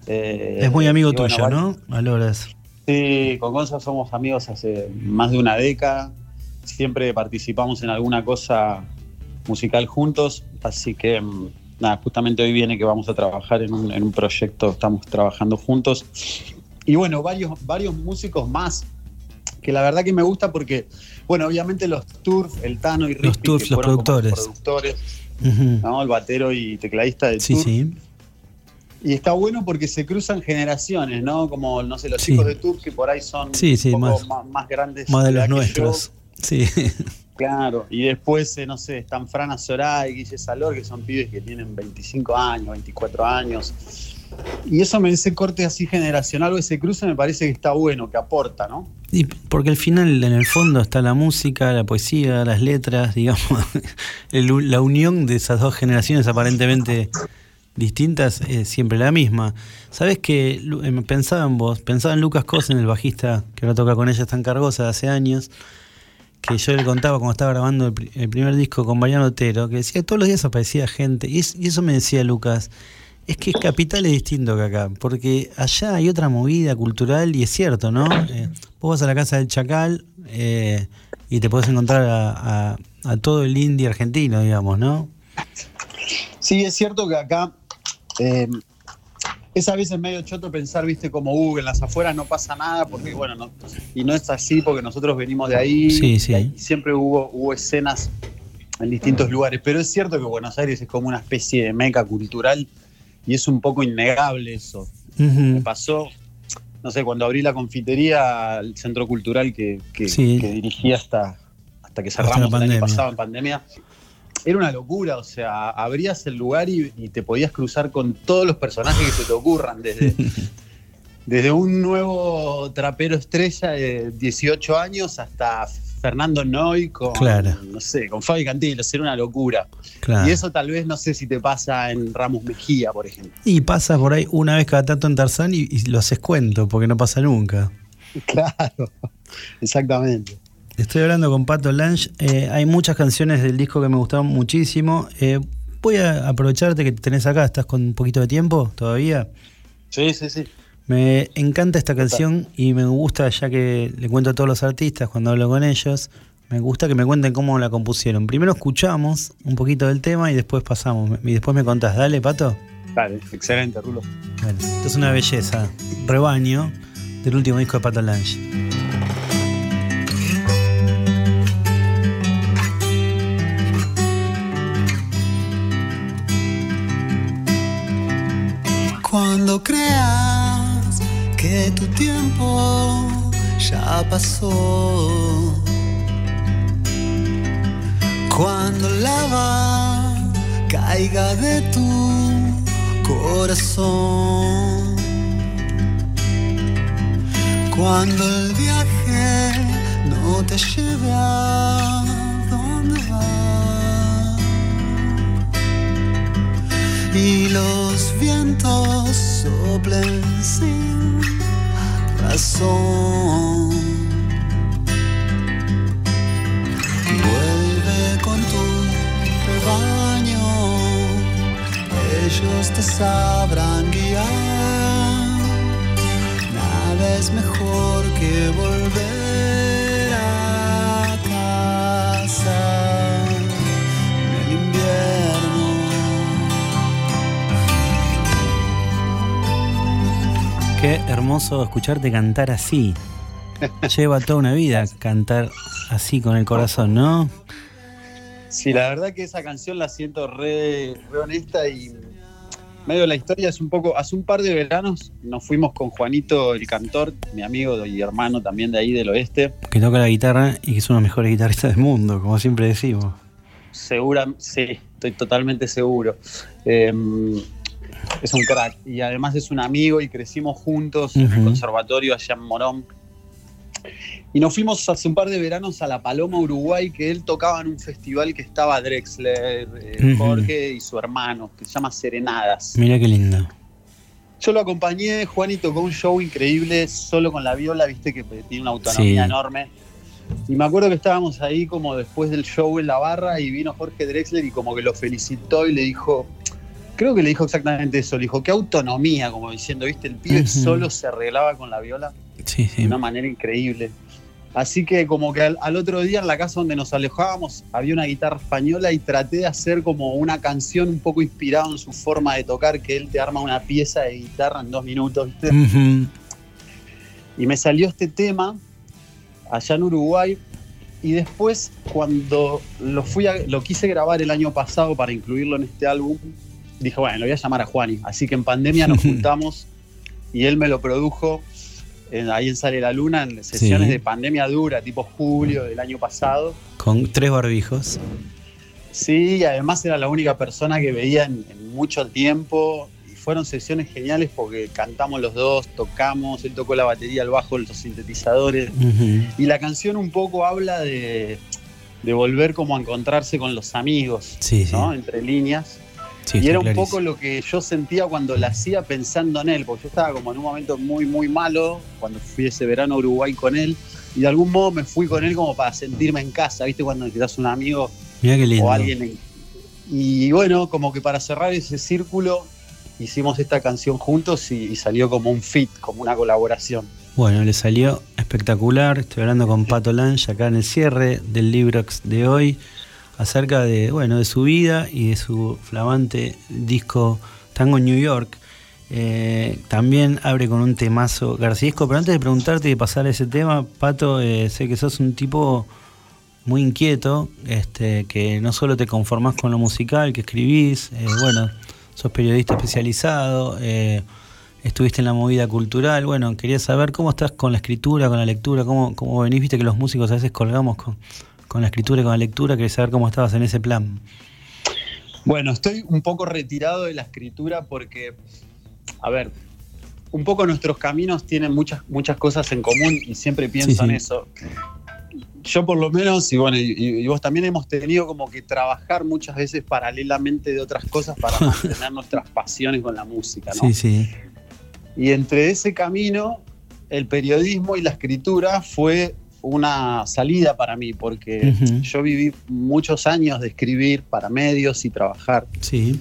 Eh, es muy amigo tuyo, ¿no? A Loras. Sí, con Gonza somos amigos hace más de una década. Siempre participamos en alguna cosa musical juntos. Así que, mm, nada, justamente hoy viene que vamos a trabajar en un, en un proyecto, estamos trabajando juntos. Y bueno, varios, varios músicos más que la verdad que me gusta porque, bueno, obviamente los Turf, el Tano y Ricky, los Turf, los productores, productores ¿no? el batero y tecladista del sí, Sí. Y está bueno porque se cruzan generaciones, ¿no? Como, no sé, los chicos de Turf que por ahí son un poco más, más, grandes. Más de los nuestros. Sí. (laughs) Claro, y después, eh, no sé, están Frana Zoray, Guille Salor, que son pibes que tienen 25 años, 24 años. Y eso, me ese corte así generacional o ese cruce me parece que está bueno, que aporta, ¿no? Porque al final, en el fondo, está la música, la poesía, las letras, (laughs) digamos, la unión de esas dos generaciones aparentemente distintas es siempre la misma. Sabes que em, pensaba en vos, pensaba en Lucas Cosen, el bajista que no toca con ella tan cargosa hace años, que yo le contaba cuando estaba grabando el, primer disco con Mariano Otero, que decía todos los días aparecía gente, y eso me decía Lucas es que Capital es distinto que acá, porque allá hay otra movida cultural y es cierto, ¿no? Eh, vos vas a la casa del Chacal eh, y te puedes encontrar a, todo el indie argentino, digamos, ¿no? Sí, es cierto que acá eh, es a veces medio choto pensar, viste, como uh, en las afueras no pasa nada, porque bueno, no, y no es así porque nosotros venimos de ahí, sí, sí. y siempre hubo, hubo escenas en distintos lugares, pero es cierto que Buenos Aires es como una especie de meca cultural y es un poco innegable eso. Me pasó, no sé, cuando abrí la confitería, el centro cultural que, que, dirigí hasta, hasta que cerramos el año pasado en pandemia, era una locura, o sea, abrías el lugar y, te podías cruzar con todos los personajes que se te ocurran, desde, (laughs) desde un nuevo trapero estrella de 18 años hasta Fernando Noy con, no sé, con Fabi Cantillo, era una locura. Y eso tal vez no sé si te pasa en Ramos Mejía, por ejemplo. Y pasa por ahí una vez cada tanto en Tarzán y, y lo haces cuento, porque no pasa nunca. (laughs) Claro, exactamente. Estoy hablando con Pato Lange. Eh, hay muchas canciones del disco que me gustaron muchísimo. Eh, voy a aprovecharte que tenés acá. ¿Estás con un poquito de tiempo todavía? Sí, sí, sí. Me encanta esta canción y me gusta, ya que le cuento a todos los artistas cuando hablo con ellos, me gusta que me cuenten cómo la compusieron. Primero escuchamos un poquito del tema y después pasamos. Y después me contás. Dale, Pato. Dale, excelente, Rulo. esto es una belleza. Rebaño del último disco de Pato Lange. Cuando creas tu tiempo ya pasó. Cuando la lava caiga de tu corazón. Cuando el viaje no te lleve a donde vas. Y los vientos soplen sin Vuelve con tu rebaño, ellos te sabrán guiar. Nada es mejor que volver Qué hermoso escucharte cantar así. (laughs) Lleva toda una vida cantar así con el corazón, ¿no? Sí, la verdad que esa canción la siento re, re honesta y medio la historia es un poco, hace un par de veranos nos fuimos con Juanito, el cantor, mi amigo y hermano también de ahí del oeste. Que toca la guitarra y que es uno de los mejores guitarristas del mundo, como siempre decimos. Segura, sí, estoy totalmente seguro. Eh, es un crack y además es un amigo y crecimos juntos en el conservatorio allá en Morón. Y nos fuimos hace un par de veranos a La Paloma, Uruguay, que él tocaba en un festival que estaba Drexler, eh. Jorge y su hermano, que se llama Serenadas. Mira qué lindo. Yo lo acompañé, Juan y tocó un show increíble solo con la viola, viste que tiene una autonomía Sí. enorme. Y me acuerdo que estábamos ahí como después del show en la barra y vino Jorge Drexler y como que lo felicitó y le dijo, creo que le dijo exactamente eso, le dijo, qué autonomía, como diciendo, viste, el pibe solo se arreglaba con la viola Sí, de sí. una manera increíble. Así que como que al, al otro día en la casa donde nos alejábamos había una guitarra española y traté de hacer como una canción un poco inspirada en su forma de tocar, que él te arma una pieza de guitarra en dos minutos, ¿viste? Y me salió este tema allá en Uruguay y después cuando lo fui a- lo quise grabar el año pasado para incluirlo en este álbum, dije, bueno, lo voy a llamar a Juani. Así que en pandemia nos (laughs) juntamos y él me lo produjo en- ahí en Sale la Luna, en sesiones Sí. de pandemia dura, tipo julio del año pasado. Con tres barbijos. Sí, y además era la única persona que veía en, en mucho tiempo. Y fueron sesiones geniales porque cantamos los dos, tocamos, él tocó la batería, el bajo, los sintetizadores. Y la canción un poco habla de, de volver como a encontrarse con los amigos, Sí, sí. ¿no? Entre líneas. Sí, y era un clarísimo. poco lo que yo sentía cuando la hacía pensando en él, porque yo estaba como en un momento muy, muy malo cuando fui ese verano a Uruguay con él. Y de algún modo me fui con él como para sentirme en casa, ¿viste? Cuando necesitas un amigo Mira qué lindo. o alguien. en- Y bueno, como que para cerrar ese círculo, hicimos esta canción juntos y, y salió como un fit, como una colaboración. Bueno, le salió espectacular. Estoy hablando con Pato Lange acá en el cierre del libro de hoy acerca de, bueno, de su vida y de su flamante disco Tango New York. Eh, también abre con un temazo garciesco, pero antes de preguntarte y pasar ese tema, Pato, eh, sé que sos un tipo muy inquieto, este, que no solo te conformás con lo musical que escribís, eh, bueno, sos periodista especializado, estuviste en la movida cultural, bueno, quería saber cómo estás con la escritura, con la lectura, cómo, cómo venís, viste que los músicos a veces colgamos con, con la escritura y con la lectura, quería saber cómo estabas en ese plan. Bueno, estoy un poco retirado de la escritura porque, a ver, un poco nuestros caminos tienen muchas, muchas cosas en común y siempre pienso en eso. Yo por lo menos, y bueno, y, vos también hemos tenido como que trabajar muchas veces paralelamente de otras cosas para (laughs) mantener nuestras pasiones con la música, ¿no? Sí, sí. Y entre ese camino, el periodismo y la escritura fue una salida para mí, porque yo viví muchos años de escribir para medios y trabajar. Sí.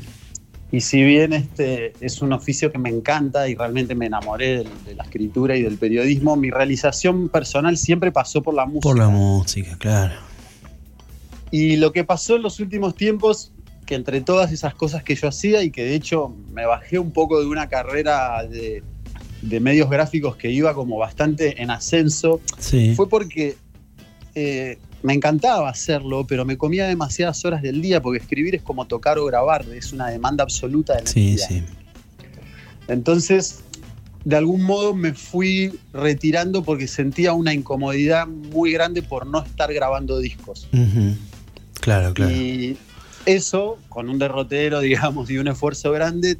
Y si bien este es un oficio que me encanta y realmente me enamoré de, la escritura y del periodismo, mi realización personal siempre pasó por la música. Por la música, claro. Y lo que pasó en los últimos tiempos, que entre todas esas cosas que yo hacía y que de hecho me bajé un poco de una carrera de, de medios gráficos que iba como bastante en ascenso, fue porque eh, me encantaba hacerlo, pero me comía demasiadas horas del día, porque escribir es como tocar o grabar, es una demanda absoluta de energía. Sí, sí. Entonces, de algún modo me fui retirando porque sentía una incomodidad muy grande por no estar grabando discos. Claro, claro. Y eso, con un derrotero, (laughs) digamos, y un esfuerzo grande,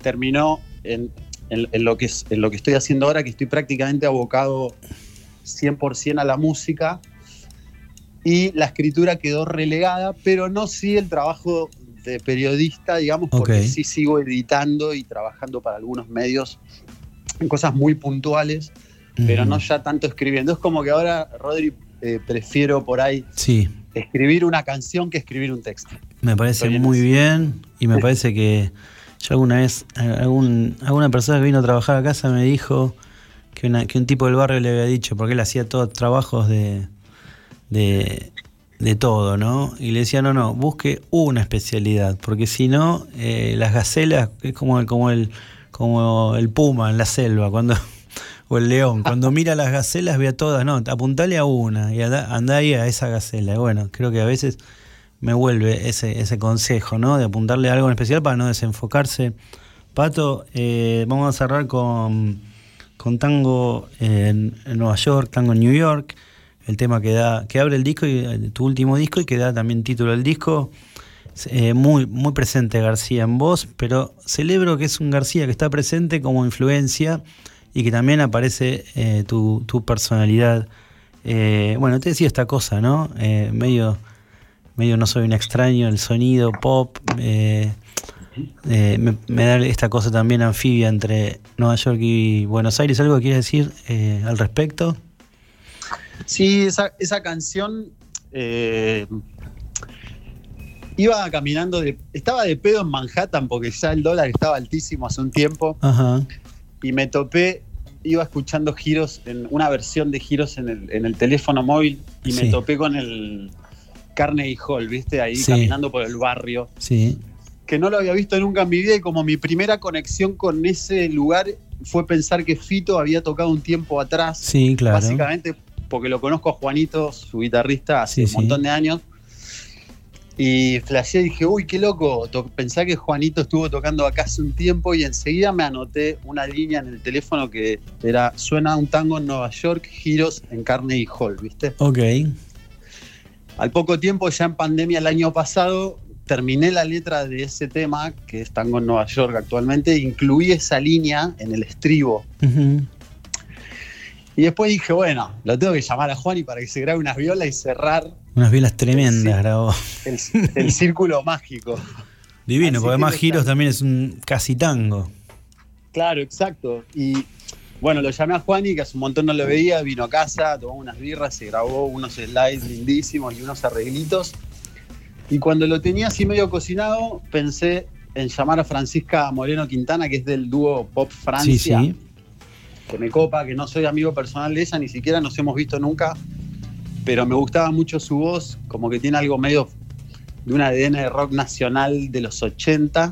terminó en en, lo que es, en lo que estoy haciendo ahora, que estoy prácticamente abocado 100% a la música. Y la escritura quedó relegada, pero no sí el trabajo de periodista, digamos, porque sí sigo editando y trabajando para algunos medios en cosas muy puntuales, pero no ya tanto escribiendo. Es como que ahora, Rodri, eh, prefiero por ahí sí. escribir una canción que escribir un texto. Me parece muy bien y me (laughs) parece que yo alguna vez, algún, alguna persona que vino a trabajar a casa me dijo que, un tipo del barrio le había dicho, porque él hacía todos trabajos de, de, todo, ¿no? Y le decía, no, no, busque una especialidad, porque si no, eh, las gacelas es como como el, como el puma en la selva, cuando (laughs) o el león, cuando mira las gacelas ve a todas, no, apuntale a una y anda, ahí a esa gacela. bueno, creo que a veces me vuelve ese, ese consejo, ¿no? De apuntarle algo en especial para no desenfocarse. Pato, eh, vamos a cerrar con, con tango en, Nueva York, tango en New York, el tema que da, que abre el disco y eh, tu último disco y que da también título al disco. Eh, muy, muy presente García en voz, pero celebro que es un García que está presente como influencia y que también aparece tu, tu, personalidad. bueno, te decía esta cosa, ¿no? medio medio no soy un extraño, el sonido pop, eh, me, da esta cosa también anfibia entre Nueva York y Buenos Aires. ¿Algo que quieres decir eh, al respecto? Sí, esa, esa canción eh, iba caminando, de, estaba de pedo en Manhattan porque ya el dólar estaba altísimo hace un tiempo y me topé iba escuchando giros, en una versión de giros en el, en el teléfono móvil y me topé con el, Carnegie Hall, ¿viste? Ahí caminando por el barrio. Sí. Que no lo había visto nunca en mi vida y como mi primera conexión con ese lugar fue pensar que Fito había tocado un tiempo atrás. Sí, claro. Básicamente porque lo conozco a Juanito, su guitarrista, hace un montón de años. Y flasheé y dije, uy, qué loco. Pensé que Juanito estuvo tocando acá hace un tiempo y enseguida me anoté una línea en el teléfono que era Suena un tango en Nueva York, giros en Carnegie Hall, ¿viste? Ok. Al poco tiempo, ya en pandemia el año pasado, terminé la letra de ese tema, que es Tango en Nueva York actualmente, e incluí esa línea en el estribo. Y después dije, bueno, lo tengo que llamar a Juan y para que se grabe unas violas y cerrar. Unas violas tremendas grabó. El, círculo mágico. Divino, porque además Giros también es un casi tango. Claro, exacto. Y bueno, lo llamé a Juani, que hace un montón no lo veía, vino a casa, tomó unas birras, se grabó unos slides lindísimos y unos arreglitos. Y cuando lo tenía así medio cocinado, pensé en llamar a Francisca Moreno Quintana, que es del dúo Pop Francia. Sí, sí. que me copa, que no soy amigo personal de ella, ni siquiera nos hemos visto nunca, pero me gustaba mucho su voz, como que tiene algo medio de un ADN de rock nacional de los 80.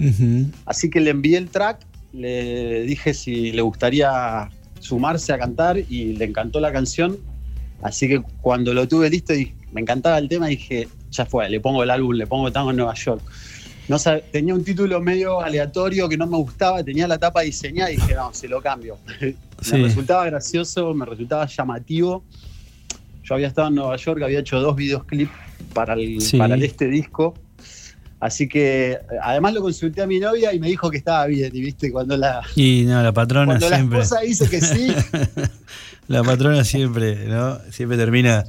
Así que le envié el track, le dije si le gustaría sumarse a cantar y le encantó la canción. Así que cuando lo tuve listo, me encantaba el tema, dije, ya fue, le pongo el álbum, le pongo Tango en Nueva York. No tenía un título medio aleatorio que no me gustaba, tenía la tapa diseñada y dije, no, se lo cambio. (laughs) me resultaba gracioso, me resultaba llamativo. Yo había estado en Nueva York, había hecho dos videoclips para, el, para este disco. Así que además lo consulté a mi novia y me dijo que estaba bien. Y viste, cuando la. Y no, la patrona cuando siempre. la esposa dice que sí. (laughs) la patrona siempre, ¿no? Siempre termina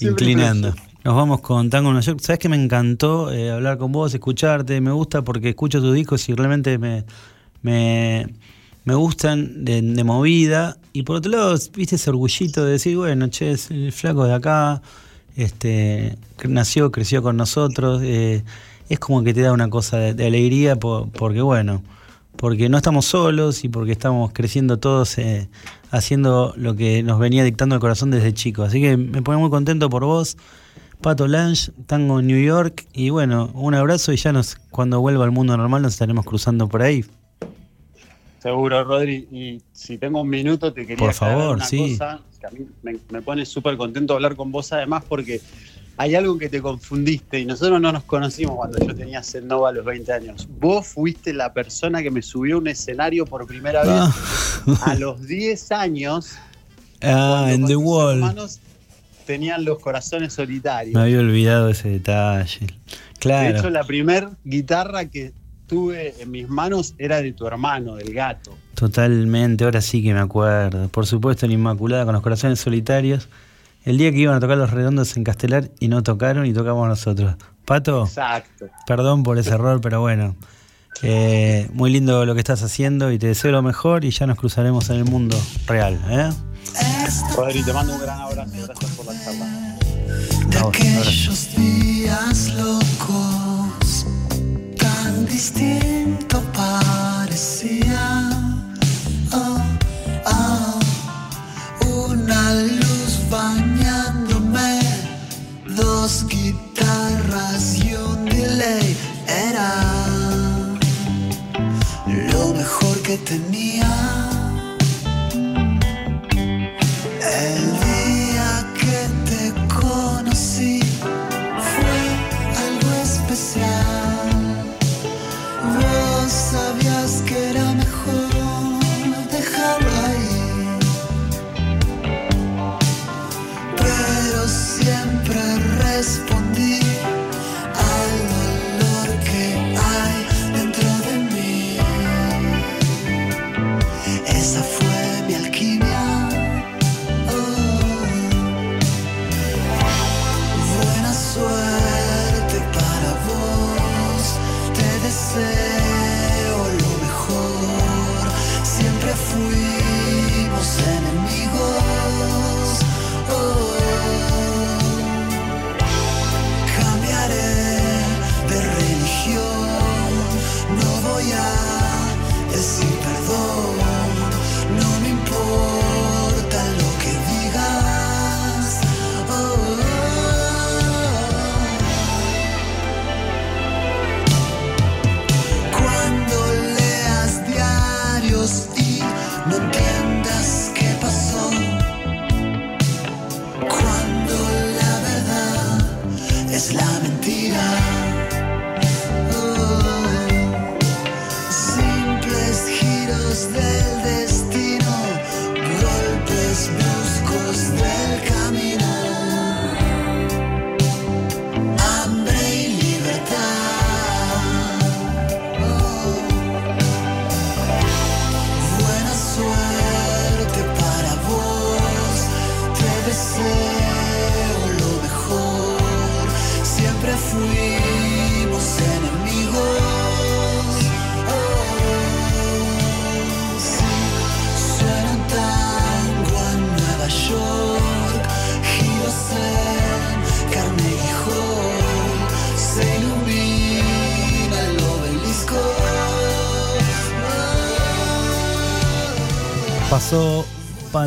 inclinando. Nos vamos con Tango Nueva York. Sabes que me encantó eh, hablar con vos, escucharte. Me gusta porque escucho tus discos y realmente me, me, gustan de, movida. Y por otro lado, viste ese orgullito de decir, bueno, che, es el flaco de acá. Este, nació, creció con nosotros. Eh, es como que te da una cosa de, alegría porque, bueno, porque no estamos solos y porque estamos creciendo todos eh, haciendo lo que nos venía dictando el corazón desde chico. Así que me pone muy contento por vos. Pato Lange, Tango New York. Y bueno, un abrazo y ya nos, cuando vuelva al mundo normal nos estaremos cruzando por ahí. Seguro, Rodri. Y si tengo un minuto, te quería por favor, una sí. cosa que a mí me, pone súper contento hablar con vos, además, porque hay algo que te confundiste y nosotros no nos conocimos cuando yo tenía Nova a los 20 años. Vos fuiste la persona que me subió a un escenario por primera vez ah. a los 10 años. (laughs) Ah, en The Wall tenían los corazones solitarios. Me había olvidado ese detalle. Claro. De hecho, la primer guitarra que tuve en mis manos era de tu hermano, del gato. Totalmente, ahora sí que me acuerdo. Por supuesto, en Inmaculada con los corazones solitarios. El día que iban a tocar los redondos en Castelar y no tocaron y tocamos nosotros. Pato, Exacto. perdón por ese error, pero bueno. Eh, muy lindo lo que estás haciendo y te deseo lo mejor y ya nos cruzaremos en el mundo real. ¿eh? Rodri, te mando un gran abrazo. Gracias por la charla. De aquellos días locos, tan distinto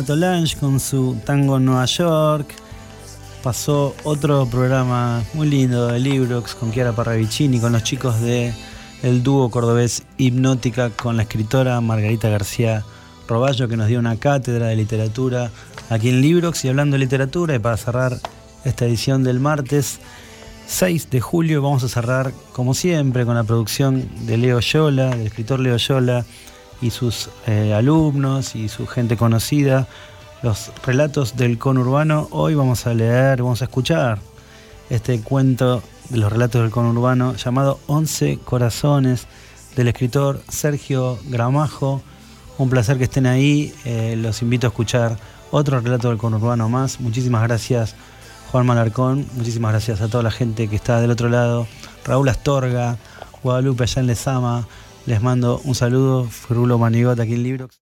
Pato Lange con su tango en Nueva York. Pasó otro programa muy lindo de Librox con Chiara Parravicini, con los chicos de dúo cordobés Hipnótica con la escritora Margarita García Roballo que nos dio una cátedra de literatura aquí en Librox y hablando de literatura y para cerrar esta edición del martes 6 de julio vamos a cerrar como siempre con la producción de Leo Yola, del escritor Leo Yola y sus eh, alumnos y su gente conocida, los relatos del conurbano. Hoy vamos a leer, vamos a escuchar este cuento de los relatos del conurbano llamado Once Corazones del escritor Sergio Gramajo. Un placer que estén ahí, eh, los invito a escuchar otro relato del conurbano más. Muchísimas gracias Juan Malarcón, muchísimas gracias a toda la gente que está del otro lado, Raúl Astorga, Guadalupe allá en Lesama, les mando un saludo, Frulo Manigot aquí en Librox.